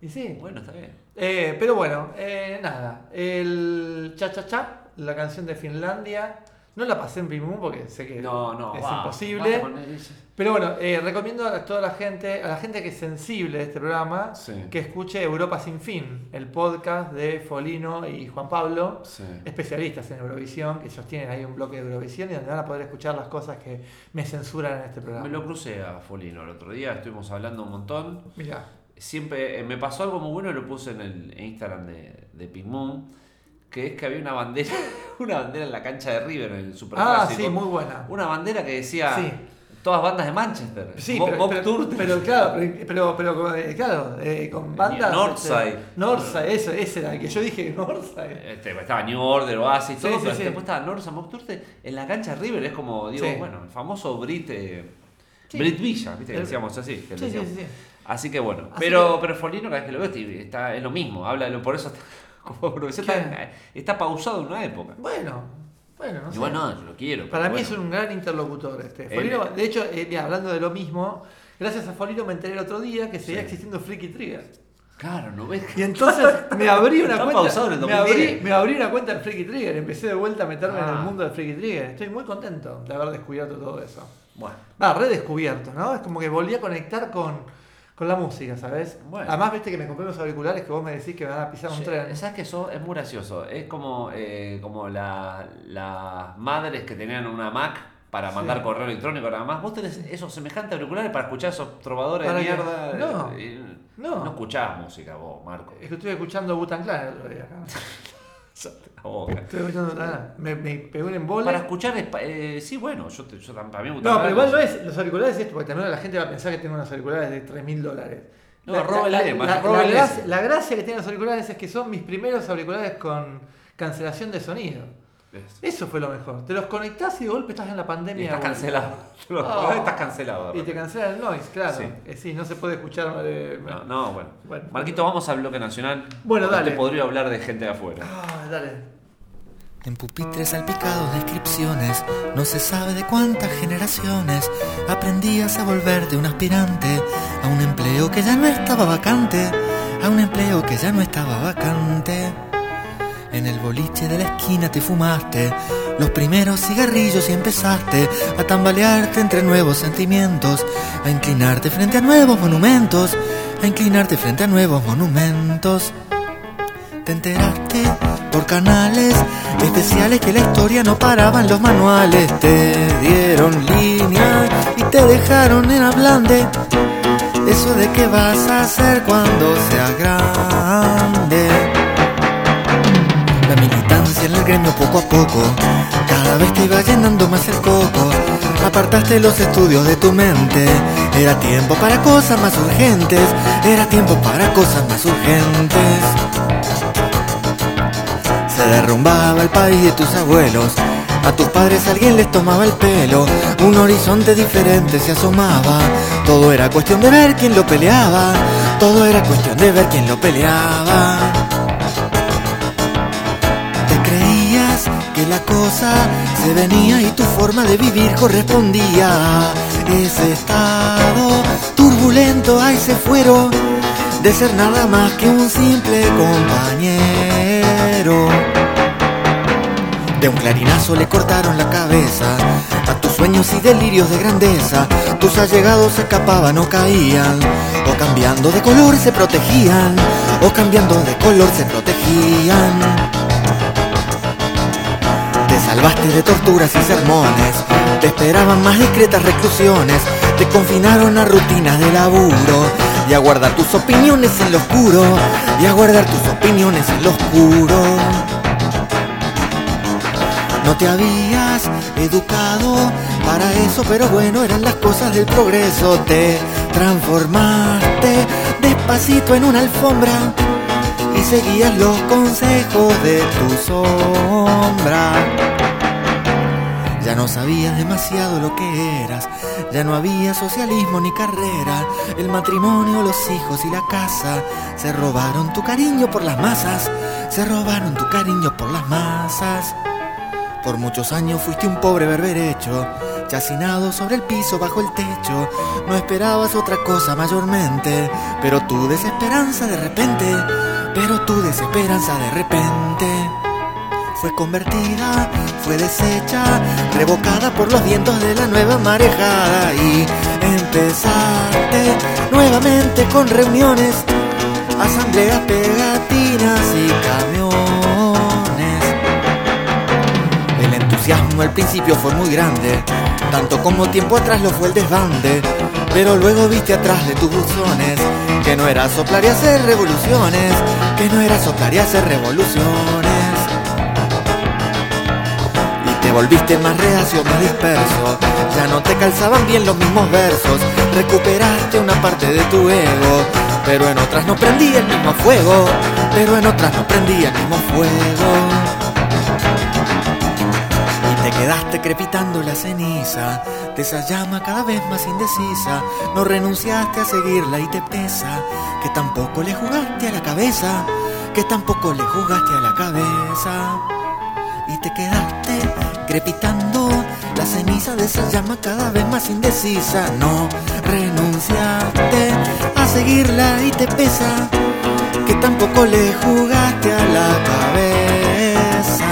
Y sí. Bueno, está bien. Eh, pero bueno, eh, nada. El Cha Cha Cha, la canción de Finlandia. No la pasé en Pimum porque sé que No, no, es va, imposible. Pero bueno, eh, recomiendo a toda la gente, a la gente que es sensible de este programa, Sí. que escuche Europa sin fin, el podcast de Folino y Juan Pablo, Sí. especialistas en Eurovisión, que ellos tienen ahí un bloque de Eurovisión y donde van a poder escuchar las cosas que me censuran en este programa. Me lo crucé a Folino el otro día, estuvimos hablando un montón. Mirá. Siempre eh, me pasó algo muy bueno y lo puse en el Instagram de, de Moon, que es que había una bandera, <laughs> una bandera en la cancha de River, en el Ah, Superclásico. sí, muy buena. Una bandera que decía Sí. todas bandas de Manchester. Sí, Bob- pero, Bob pero, claro, pero, pero, eh, claro, eh, con bandas. Northside. este, Northside, eso, ese era el que yo dije <laughs> Northside. Este, estaba New Order, Oasis, todo, sí, pero sí. después estaba Northside, Bob Turtle en la cancha de River. Es como, digo, bueno, el famoso Brit, eh. Brit Villa, ¿viste? Que decíamos así. que le Sí, sí, decíamos. sí, sí. Así que bueno, Así pero, que- pero Folino cada vez que lo ves te- está, es lo mismo, habla de lo, por eso está, <laughs> está, está pausado en una época. Bueno, bueno, no sé. Igual no, yo lo quiero. Para pero mí bueno. es un gran interlocutor este. Folino, de hecho, eh, mira, hablando de lo mismo, gracias a Folino me enteré el otro día que seguía Sí. existiendo Freaky Trigger. Claro, no ves. Y entonces me abrí una <laughs> Está cuenta. pausado en el me, abrí, 2010. me abrí una cuenta en Freaky Trigger, empecé de vuelta a meterme en el Ah. mundo del Freaky Trigger. Estoy muy contento de haber descubierto todo eso. Bueno, Va, redescubierto, ¿no? Es como que volví a conectar con, con la música, ¿sabes? Bueno. Además, viste que me compré unos auriculares que vos me decís que me van a pisar un tren. ¿Sabes que eso es muy gracioso? Es como, eh, como la- las madres que tenían una Mac para Sí. mandar correo electrónico nada más. Vos tenés esos semejantes auriculares para escuchar esos trovadores de mierda. No, eh, no. No escuchás música vos, Marco. Es que estuve escuchando Butan Clan el otro día. <laughs> La boca. Estuve escuchando Wu-Tang Clan. Me, me pegó un embole. Para escuchar, eh, sí, bueno, yo, te, yo tam- para mí me gusta No, pero igual no es los auriculares esto, porque también la gente va a pensar que tengo unos auriculares de 3 mil dólares. No, la, la- la gracia, ese. la gracia que tienen los auriculares es que son mis primeros auriculares con cancelación de sonido. Es- Eso fue lo mejor. Te los conectás y de golpe estás en la Y pandemia. estás de vuelta. cancelado. <laughs> Oh. estás cancelado. Y te cancela el noise, claro. Sí. Eh, Sí, no se puede escuchar. eh, No, no, bueno. Bueno. Marquito, vamos al bloque nacional. Bueno, dale. Te podría hablar de gente de afuera. Ah, dale. En pupitres salpicados de inscripciones, no se sabe de cuántas generaciones aprendías a volverte un aspirante a un empleo que ya no estaba vacante, a un empleo que ya no estaba vacante. En el boliche de la esquina te fumaste los primeros cigarrillos y empezaste a tambalearte entre nuevos sentimientos, a inclinarte frente a nuevos monumentos, a inclinarte frente a nuevos monumentos. Te enteraste por canales especiales que la historia no paraba en los manuales. Te dieron línea y te dejaron en hablande. Eso de qué vas a hacer cuando seas grande. La militancia en el gremio poco a poco, cada vez te iba llenando más el coco. Apartaste los estudios de tu mente, era tiempo para cosas más urgentes, era tiempo para cosas más urgentes. Se derrumbaba el país de tus abuelos. A tus padres alguien les tomaba el pelo. Un horizonte diferente se asomaba. Todo era cuestión de ver quién lo peleaba. Todo era cuestión de ver quién lo peleaba. La cosa se venía y tu forma de vivir correspondía. Ese estado turbulento, ahí se fueron de ser nada más que un simple compañero. De un clarinazo le cortaron la cabeza. A tus sueños y delirios de grandeza, tus allegados se escapaban o caían. O cambiando de color se protegían. O cambiando de color se protegían. Te salvaste de torturas y sermones. Te esperaban más discretas reclusiones. Te confinaron a rutinas de laburo. Y a guardar tus opiniones en lo oscuro. Y a guardar tus opiniones en lo oscuro. No te habías educado para eso, pero bueno, eran las cosas del progreso. Te transformaste despacito en una alfombra y seguías los consejos de tu sombra. Ya no sabías demasiado lo que eras, ya no había socialismo ni carrera, el matrimonio, los hijos y la casa se robaron tu cariño por las masas, se robaron tu cariño por las masas. Por muchos años fuiste un pobre berberecho, chacinado sobre el piso bajo el techo. No esperabas otra cosa mayormente, pero tu desesperanza de repente, pero tu desesperanza de repente fue convertida, fue deshecha, revocada por los vientos de la nueva marejada y empezaste nuevamente con reuniones, asambleas pegatinas y camiones. El entusiasmo al principio fue muy grande, tanto como tiempo atrás lo fue el desbande. Pero luego viste atrás de tus buzones que no era soplar y hacer revoluciones, que no era soplar y hacer revoluciones. Volviste más reacio, más disperso, ya no te calzaban bien los mismos versos, recuperaste una parte de tu ego, pero en otras no prendía el mismo fuego, pero en otras no prendía el mismo fuego. Y te quedaste crepitando la ceniza de esa llama cada vez más indecisa. No renunciaste a seguirla y te pesa que tampoco le jugaste a la cabeza, que tampoco le jugaste a la cabeza. Y te quedaste crepitando la ceniza de esa llama cada vez más indecisa. No renunciaste a seguirla y te pesa que tampoco le jugaste a la cabeza.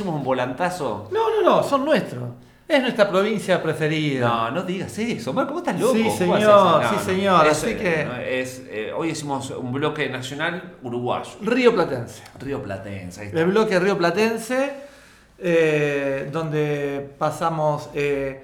Hicimos un volantazo. No, no, no, son nuestros. Es nuestra provincia preferida. No, no digas eso, Marco, vos estás loco. Sí, ¿Cómo señor, eso? sí, señor, Es, así eh, que- no, es, eh, hoy hicimos un bloque nacional uruguayo. Río Platense. Río Platense, ahí está. El bloque Río Platense, eh, donde pasamos. eh,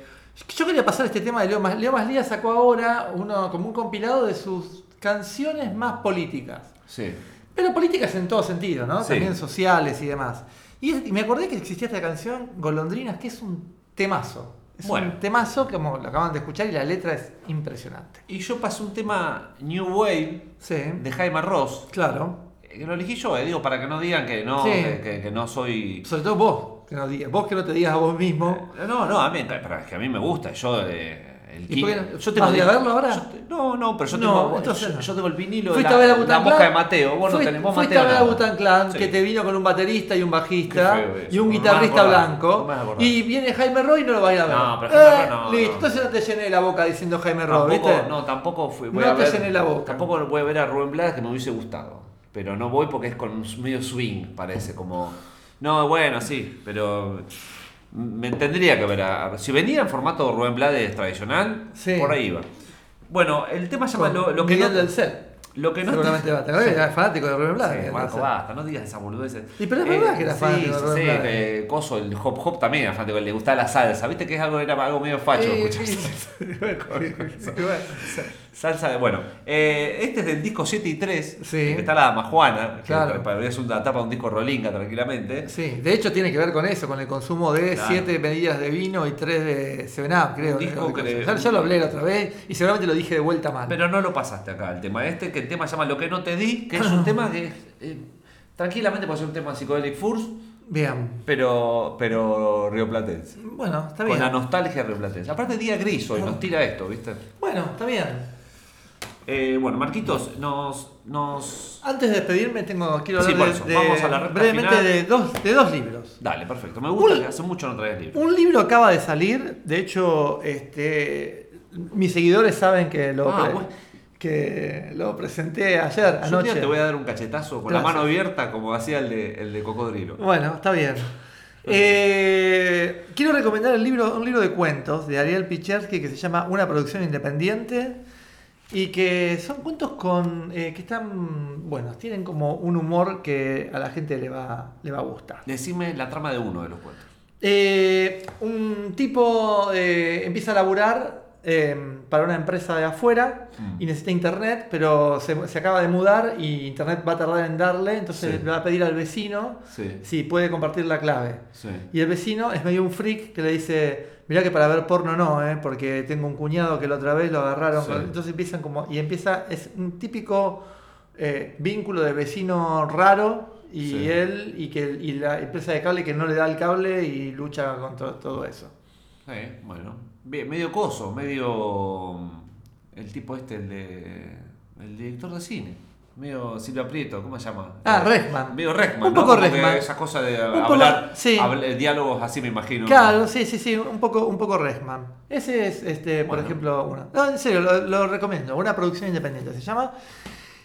yo quería pasar este tema de Leo Mas. Leo Maslía sacó ahora uno como un compilado de sus canciones más políticas. Sí. Pero políticas en todo sentido, ¿no? Sí. También sociales y demás. Y, es- y me acordé que existía esta canción, Golondrinas, que es un temazo. Es Bueno. un temazo, como lo acaban de escuchar, y la letra es impresionante. Y yo pasé un tema New Wave Sí, de Jaime Ross, claro. eh, que lo elegí yo, eh, digo, para que no digan que no, Sí. que, que- que no soy... Sobre todo vos, que no digas, vos que no te digas a vos mismo. Eh, No, no, a mí, pero es que a mí me gusta. Yo, eh, el ¿Y qué no? yo ¿Vas a ir a el- verlo ahora? te- no, no, pero yo No, tengo, entonces yo, tengo el vinilo de la, a ver a la mosca Clan. de Mateo. Vos no Fuiste- tenés vos fuiste Mateo. a ver a Clan, Sí. que te vino con un baterista y un bajista y un guitarrista blanco. y viene Jaime Roy y no lo va a ir a ver. No, pero Jaime Eh, no, Listo, entonces no te llené la boca diciendo Jaime Roy, ¿viste? no, tampoco fui, voy No a te llené la boca. Tampoco voy a ver a Rubén Blades que me hubiese gustado. Pero no voy porque es con medio swing, parece como. No, bueno, sí, pero me tendría que ver a. Si venía en formato Rubén Blades tradicional, Sí. por ahí iba. Bueno, el tema se llama lo, lo que no, del Cel. lo que no Seguramente va a tener. Era fanático de Rubén Blas. Sí, Marco, basta, no digas esas boludeces. Y pero es verdad que era sí, fanático de sí, Rubén sí, Blades. que Coso, el hop hop también era fanático, le gustaba la salsa. Viste que es algo, era algo medio facho. Sí, escuchar sí. Salsa. De. Bueno, eh, este es del disco 7 y 3. Sí. que está la dama Juana. Que Claro. para es una tapa de un disco Rolinga tranquilamente. Sí, de hecho tiene que ver con eso, con el consumo de Claro. 7 medidas de vino y 3 de 7-Up, creo. Un disco que- ya, lo hablé la otra vez y seguramente lo dije de vuelta mal. Pero no lo pasaste acá, el tema este, que el tema se llama Lo que no te di, que es un <clears throat> tema que eh, tranquilamente puede ser un tema Psychedelic Furs, Bien. pero, pero rioplatense. Bueno, está Con bien. la nostalgia rioplatense. Aparte, día gris hoy, nos tira esto, ¿viste? Bueno, está bien. Eh, bueno, Marquitos, nos. nos... Antes de despedirme, tengo, quiero Sí, hablar por eso. de, Vamos a la recta brevemente final. de dos, de dos libros. Dale, perfecto. Me gusta Un- que hace mucho no traes libros. Un libro acaba de salir, de hecho, este, mis seguidores saben que lo, Ah, bueno. que lo presenté ayer, Yo anoche. te voy a dar un cachetazo con la mano abierta, como hacía el de, el de Cocodrilo. Bueno, está bien. Eh, quiero recomendar el libro, un libro de cuentos de Ariel Pichersky que se llama Una producción independiente y que son cuentos con eh, que están, bueno, tienen como un humor que a la gente le va, le va a gustar. Decime la trama de uno de los cuentos. Eh, un tipo eh, empieza a laburar eh, para una empresa de afuera Mm. y necesita internet, pero se, se acaba de mudar y internet va a tardar en darle, entonces Sí. le va a pedir al vecino Sí. si puede compartir la clave. Sí. Y el vecino es medio un freak que le dice, mirá que para ver porno no, ¿eh? porque tengo un cuñado que la otra vez lo agarraron. Sí. Entonces empiezan como, y empieza, es un típico eh, vínculo de vecino raro y Sí. él y, que, y la empresa de cable que no le da el cable y lucha contra todo eso. Sí, bueno. Bien, medio coso, medio. mm, El tipo este, el de. El director de cine. Medio Silvia Prieto, ¿cómo se llama? Ah, Eh, Reckman. Medio Reckman. Un poco Reckman. Esa cosa de Un poco, hablar. sí. habl- diálogos así, me imagino. Claro, sí, sí, sí, un poco, un poco Resman. Ese es, este, por ejemplo, uno. No, en serio, lo, lo recomiendo. Una producción independiente se llama.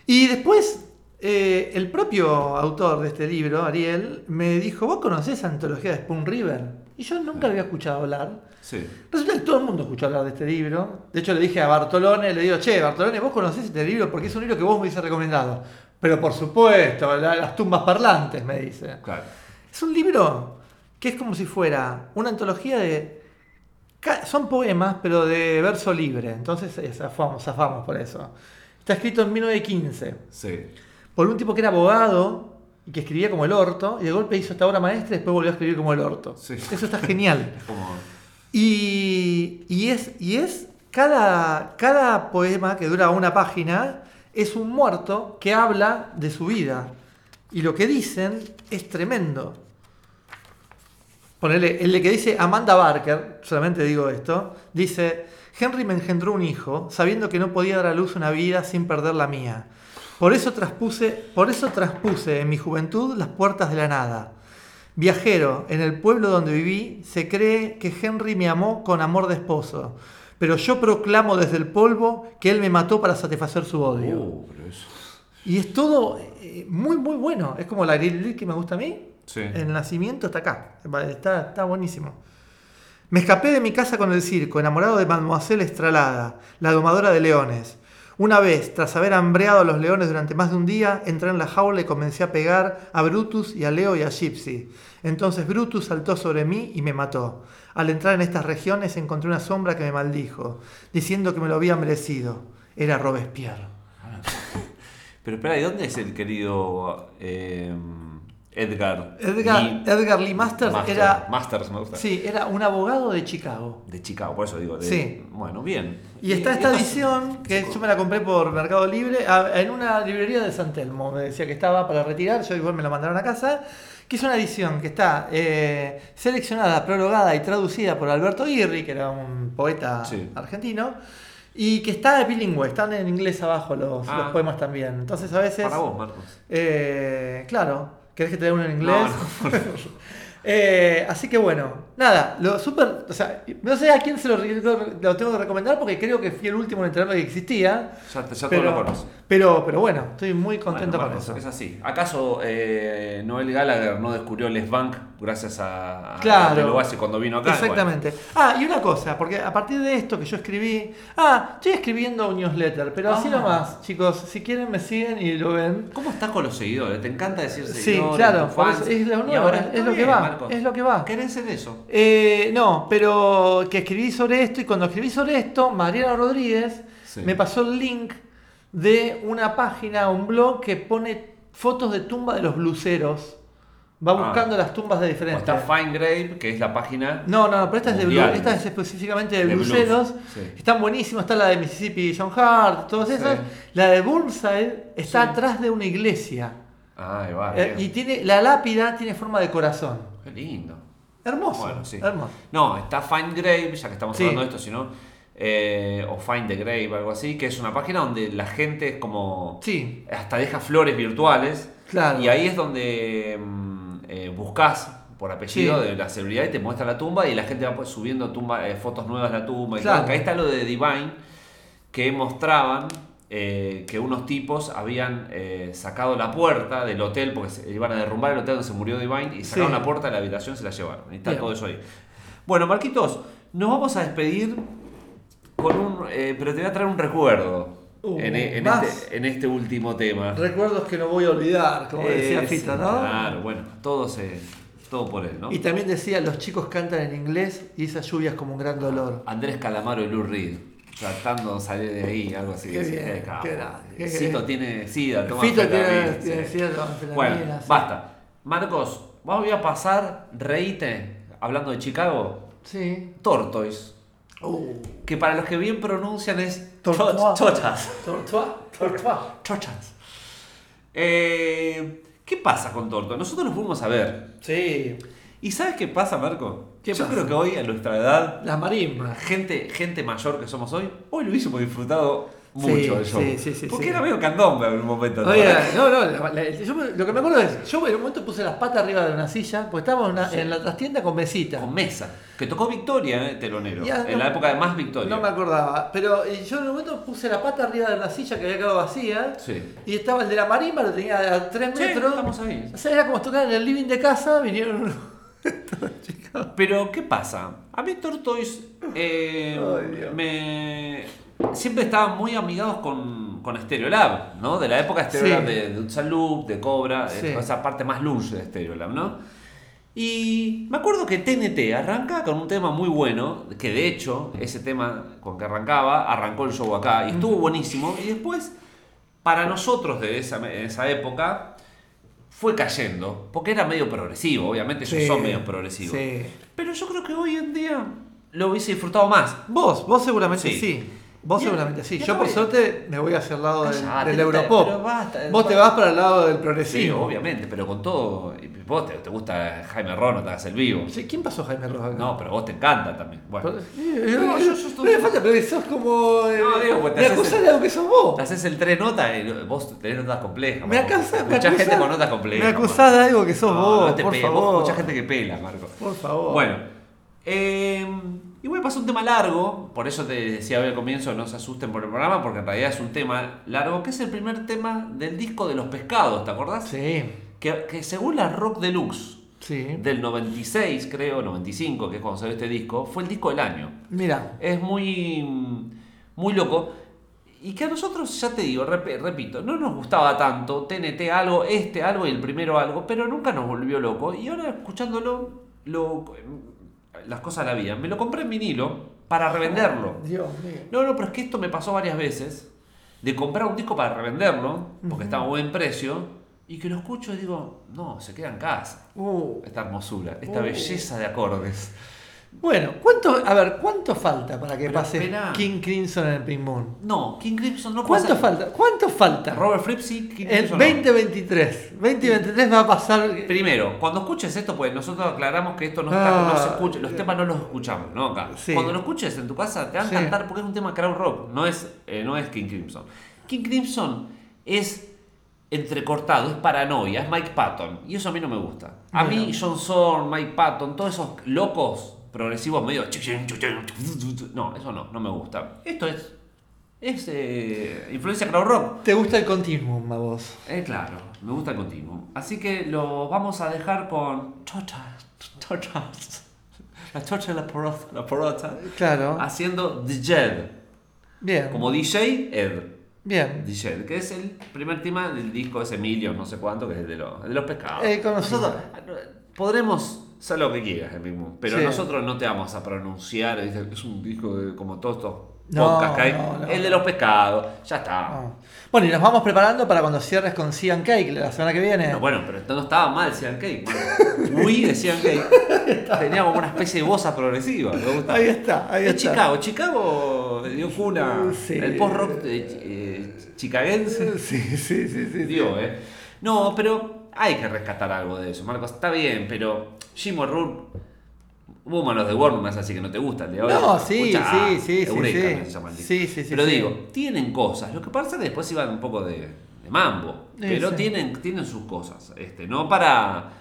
Y después, eh, el propio autor de este libro, Ariel, me dijo: ¿Vos conocés Antología de Spoon River? Y yo nunca había escuchado hablar. Sí. Resulta que todo el mundo escuchó hablar de este libro. De hecho, le dije a Bartolone, le digo, che, Bartolone, ¿vos conocés este libro? Porque es un libro que vos me hubiese recomendado. Pero por supuesto, la- las tumbas parlantes, me dice. Claro. Es un libro que es como si fuera una antología de... Son poemas, pero de verso libre. Entonces zafamos, zafamos por eso. Está escrito en 1915 Sí. por un tipo que era abogado y que escribía como el orto. Y de golpe hizo esta obra maestra y después volvió a escribir como el orto. Sí. Eso está genial. <laughs> Es como. Y, es cada, cada poema que dura una página es un muerto que habla de su vida. Y lo que dicen es tremendo. Ponele, el de que dice Amanda Barker, solamente digo esto, dice, Henry me engendró un hijo, sabiendo que no podía dar a luz una vida sin perder la mía. Por eso traspuse, por eso traspuse en mi juventud las puertas de la nada. Viajero, en el pueblo donde viví, se cree que Henry me amó con amor de esposo, pero yo proclamo desde el polvo que él me mató para satisfacer su odio. Pero eso. Y es todo eh, muy, muy bueno. Es como la grill que me gusta a mí. Sí. El nacimiento está acá. Está, está buenísimo. Me escapé de mi casa con el circo, enamorado de Mademoiselle Estralada, la domadora de leones. Una vez, tras haber hambreado a los leones durante más de un día, entré en la jaula y comencé a pegar a Brutus y a Leo y a Gypsy. Entonces Brutus saltó sobre mí y me mató. Al entrar en estas regiones encontré una sombra que me maldijo, diciendo que me lo había merecido. Era Robespierre. <laughs> Pero espera, ¿y dónde es el querido eh, Edgar? Edgar, Lee- Edgar Lee Masters Master- era, Masters me gusta. sí, era un abogado de Chicago. De Chicago, por eso digo. de- Sí. Bueno, bien. Y está esta edición que yo me la compré por Mercado Libre en una librería de San Telmo. Me decía que estaba para retirar, yo igual me la mandaron a casa. Que es una edición que está eh, seleccionada, prologada y traducida por Alberto Irri, que era un poeta Sí. argentino. Y que está bilingüe, están en inglés abajo los, Ah. los poemas también. Entonces a veces. Para vos, Marcos. Eh, claro, ¿querés que te dé uno en inglés? No, <laughs> Eh, así que bueno, nada, lo super, o sea, no sé a quién se lo, lo tengo que recomendar porque creo que fui el último en enterarme que existía. Ya, ya pero, todos lo conoces. pero, pero bueno, estoy muy contento Bueno, con eso. Es así. ¿Acaso eh, Noel Gallagher no descubrió Les Bank gracias a, a Claro. Angelo Bassi cuando vino acá? Exactamente. Ah, y una cosa, porque a partir de esto que yo escribí, ah, estoy escribiendo un newsletter, pero así Ah. nomás, chicos, si quieren me siguen y lo ven. ¿Cómo estás con los seguidores? ¿Te encanta decir Sí, seguidores? claro, fans? eso es lo nuevo, ahora es lo que va, Marcos. es lo que va. ¿Querés ser eso? Eh, no, pero que escribí sobre esto y cuando escribí sobre esto, Mariana Rodríguez Sí. me pasó el link de una página, un blog que pone fotos de tumba de los bluseros. Va Ah. buscando las tumbas de diferentes. está Fine Grave, que es la página. No, no, pero esta es de blues, esta es específicamente de, De blues, bluseros. sí. Están buenísimos, está la de Mississippi John Hart, todas Sí. esas. La de Burnside está Sí. atrás de una iglesia. Ah, va. Eh, y tiene la lápida tiene forma de corazón. Qué lindo. Hermoso. Bueno, sí. Hermoso. No, está Find Grave, ya que estamos Sí. hablando de esto, sino. eh, o Find the Grave, algo así, que es una página donde la gente es como. Sí, Hasta deja flores virtuales. Claro. Y ahí es donde mm, eh, buscas por apellido Sí. de la celebridad y te muestra la tumba y la gente va subiendo tumba, eh, fotos nuevas de la tumba. Y Claro. ahí está lo de Divine, que mostraban eh, que unos tipos habían eh, sacado la puerta del hotel, porque se iban a derrumbar el hotel donde se murió Divine, y sacaron Sí. la puerta de la habitación y se la llevaron. Y está Bien. todo eso ahí. Bueno, Marquitos, nos vamos a despedir con un... eh, pero te voy a traer un recuerdo Uh, en, e- en este, en este último tema. recuerdos que no voy a olvidar, como decía Fito, ¿no? Claro, bueno, todo, se, todo por él, ¿no? Y también decía, los chicos cantan en inglés y esa lluvia es como un gran dolor. Andrés Calamaro y Lou Reed, tratando de salir de ahí, algo así. Qué bien, capo. qué grande, qué tiene sida, toma Fito tiene, tiene cierto, anfetamina, Bueno, sí. basta. Marcos, voy a pasar, reíte, hablando de Chicago, Sí. Tortoise, Uh, que para los que bien pronuncian es cho- chochas. tortua, tortua. Chochas. Eh, ¿Qué pasa con Tortoise? Nosotros lo fuimos a ver. Sí. ¿Y sabes qué pasa, Marco? ¿Qué Yo pasa? creo que hoy, a nuestra edad, Las marimbas. gente, gente mayor que somos hoy, hoy lo hubiésemos disfrutado Sí, mucho el show. sí, sí, sí, Porque sí. era medio candombe en un momento. ¿no? Oye, no, no, la- la- yo me- lo que me acuerdo es, yo en un momento puse las patas arriba de una silla, porque estábamos en, una- en la trastienda con mesita. Con mesa. Que tocó Victoria, eh, telonero. Ya, en no- la época de más Victoria. No me acordaba, pero eh, yo en un momento puse la pata arriba de una silla que había quedado vacía. Sí. Y estaba el de la marimba, lo tenía a 3 Sí, metros. estamos ahí. O sea, era como tocar en el living de casa, vinieron unos- Pero, ¿qué pasa? A mí Tortoise eh, me... siempre estaban muy amigados con, con Stereolab, ¿no? De la época Stereolab Sí. de, de Utsan Loop, de Cobra, Sí. eh, esa parte más lunge de Stereolab, ¿no? Y me acuerdo que TNT arranca con un tema muy bueno, que de hecho, ese tema con que arrancaba, arrancó el show acá y estuvo buenísimo. Y después, para nosotros de esa, de esa época, fue cayendo, porque era medio progresivo, obviamente ellos Sí, son medio progresivos. sí. Pero yo creo que hoy en día lo hubiese disfrutado más. Vos, vos seguramente Sí. sí. Vos seguramente sí. Yo por suerte me voy hacia el lado del, Callate, del Europop. basta, vos te vas para el lado del Sí, progresivo. obviamente, pero con todo. Vos te, te gusta Jaime Ron, no te hagas el vivo. Sí, ¿Quién pasó Jaime acá? No, pero vos te encanta también. Bueno, Pero- No, yo- no me falta, pero sos como. eh, No, digo, pues te acusás el- de algo que sos vos. te haces el tres notas y vos tenés notas complejas. Me acusás, Escuchá gente con notas complejas. Me acusás de algo que sos No, vos, no te por vos favor. escuchás gente que pela, Marco. Por favor. Bueno, Eh, y voy a pasar un tema largo, por eso te decía hoy al comienzo, no se asusten por el programa, porque en realidad es un tema largo, que es el primer tema del disco de los pescados, ¿te acordás? Sí, Que, que según la Rock Deluxe sí. del 96, creo, 95, que es cuando salió este disco, fue el disco del año. Mira, Es muy, muy loco. Y que a nosotros, ya te digo, rep- repito, no nos gustaba tanto TNT algo, este algo y el primero algo, pero nunca nos volvió loco. Y ahora escuchándolo, lo, las cosas la vida, me lo compré en vinilo para revenderlo. <laughs> Dios mío. No, no, pero es que esto me pasó varias veces, de comprar un disco para revenderlo, porque estaba a buen precio, y que lo escucho y digo, no, se queda en casa. Uh. Esta hermosura, esta Uh. belleza de acordes. Bueno, ¿cuánto, a ver, ¿cuánto falta para que Pero pase espera. King Crimson en el Pink Moon? No, King Crimson no ¿Cuánto pasa- falta? ¿Cuánto falta? Robert Fripp sí, King El Crimson no. 2023. 2023 va a pasar. Primero, cuando escuches esto, pues nosotros aclaramos que esto no, está, Ah, no se escucha, los temas no los escuchamos, ¿no? Acá. Sí. Cuando lo escuches en tu casa te van a Sí. cantar porque es un tema crowd rock, no es, eh, no es King Crimson. King Crimson es entrecortado, es paranoia, es Mike Patton, y eso a mí no me gusta. A mí. John Zorn, Mike Patton, todos esos locos progresivos medio... No, eso no, no me gusta. Esto es, es eh, influencia crowd rock. ¿Te gusta el continuum a vos? Eh, claro, me gusta el continuo. Así que lo vamos a dejar con tortas, tortas. La y la porota, la porota. Claro. Haciendo The Jed. Bien. Como DJ, Ed. Bien. Jed, que es el primer tema del disco ese Emilio, no sé cuánto, que es de los, de los pescados. Eh. Nosotros podremos hacer lo que quieras, el mismo, pero Sí. nosotros no te vamos a pronunciar, es un disco de, como todos estos No, podcasts que hay. no, no. el de los pescados, ya está. Bueno, y nos vamos preparando para cuando cierres con Cian Cake la semana que viene. No, bueno, pero no estaba mal Cian Cake. <laughs> Uy, de Cian Cake. Tenía como una especie de voz progresiva. Me gusta. Ahí está, ahí Es está. Chicago. Chicago dio cuna. Sí. El post-rock de, eh, chicagense. Sí, sí, sí, sí. Dio, ¿eh? No, pero hay que rescatar algo de eso, Marcos. Está bien, pero Jim O'Rourke. Hubo manos de Warner, así que no te gusta el de ahora. No, sí, Escucha, sí, sí, sí, Eureka, sí. que se llama el disco. Sí, sí, sí, Pero sí. digo, tienen cosas. Lo que pasa es que después iban un poco de, de mambo. Pero tienen, tienen sus cosas. Este, no para.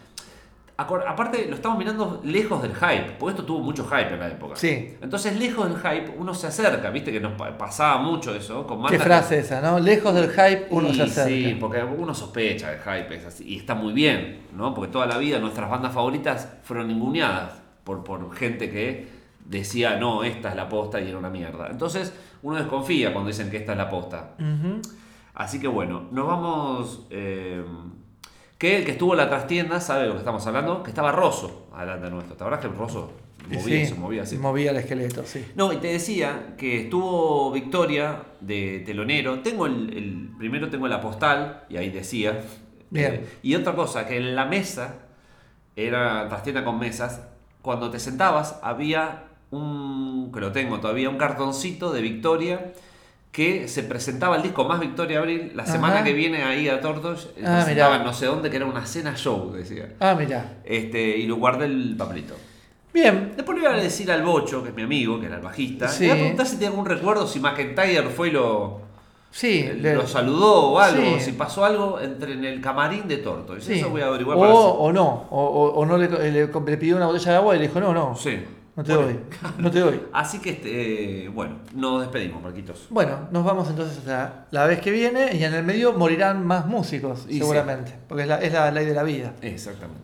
Aparte, lo estamos mirando lejos del hype, porque esto tuvo mucho hype en la época. Sí. Entonces, lejos del hype, uno se acerca, viste que nos pa- pasaba mucho eso. Con Qué que- frase esa, ¿no? Lejos del hype uno y se acerca. Sí, porque uno sospecha del hype es así, y está muy bien, ¿no? Porque toda la vida nuestras bandas favoritas fueron ninguneadas por, por gente que decía, no, esta es la posta y era una mierda. Entonces, uno desconfía cuando dicen que esta es la posta. Así que bueno, nos vamos... eh, que el que estuvo en la trastienda sabe de lo que estamos hablando, que estaba Rosso adelante nuestro. ¿Te acuerdas que el Rosso movía, Sí, se movía así? Movía el esqueleto, sí. No, y te decía que estuvo Victoria de telonero. Tengo el, el- primero tengo la postal y ahí decía. Bien. Eh, y otra cosa, que en la mesa, era trastienda con mesas, cuando te sentabas había un, que lo tengo todavía, un cartoncito de Victoria que se presentaba el disco más Victoria Abril la Ajá. semana que viene ahí a Tortos. Ah, presentaban no sé dónde, que era una cena show, decía. Ah, mira. Este, y lo guardé el papelito. Bien. Después le iba a decir al Bocho, que es mi amigo, que era el bajista, Sí. le iba a preguntar si tiene algún recuerdo, si McIntyre fue y lo, Sí. eh, le- lo saludó o algo, Sí. si pasó algo entre en el camarín de Torto. Y sí. Eso voy a averiguar o, para o no. O, o- o no le, le- le pidió una botella de agua y le dijo, no, no. Sí. No te Bueno. doy. <laughs> No te doy. Así que, este, eh, bueno, nos despedimos, Marquitos. Bueno, nos vamos entonces hasta la vez que viene y en el medio morirán más músicos, Y seguramente. Porque es la, es la ley de la vida. Exactamente.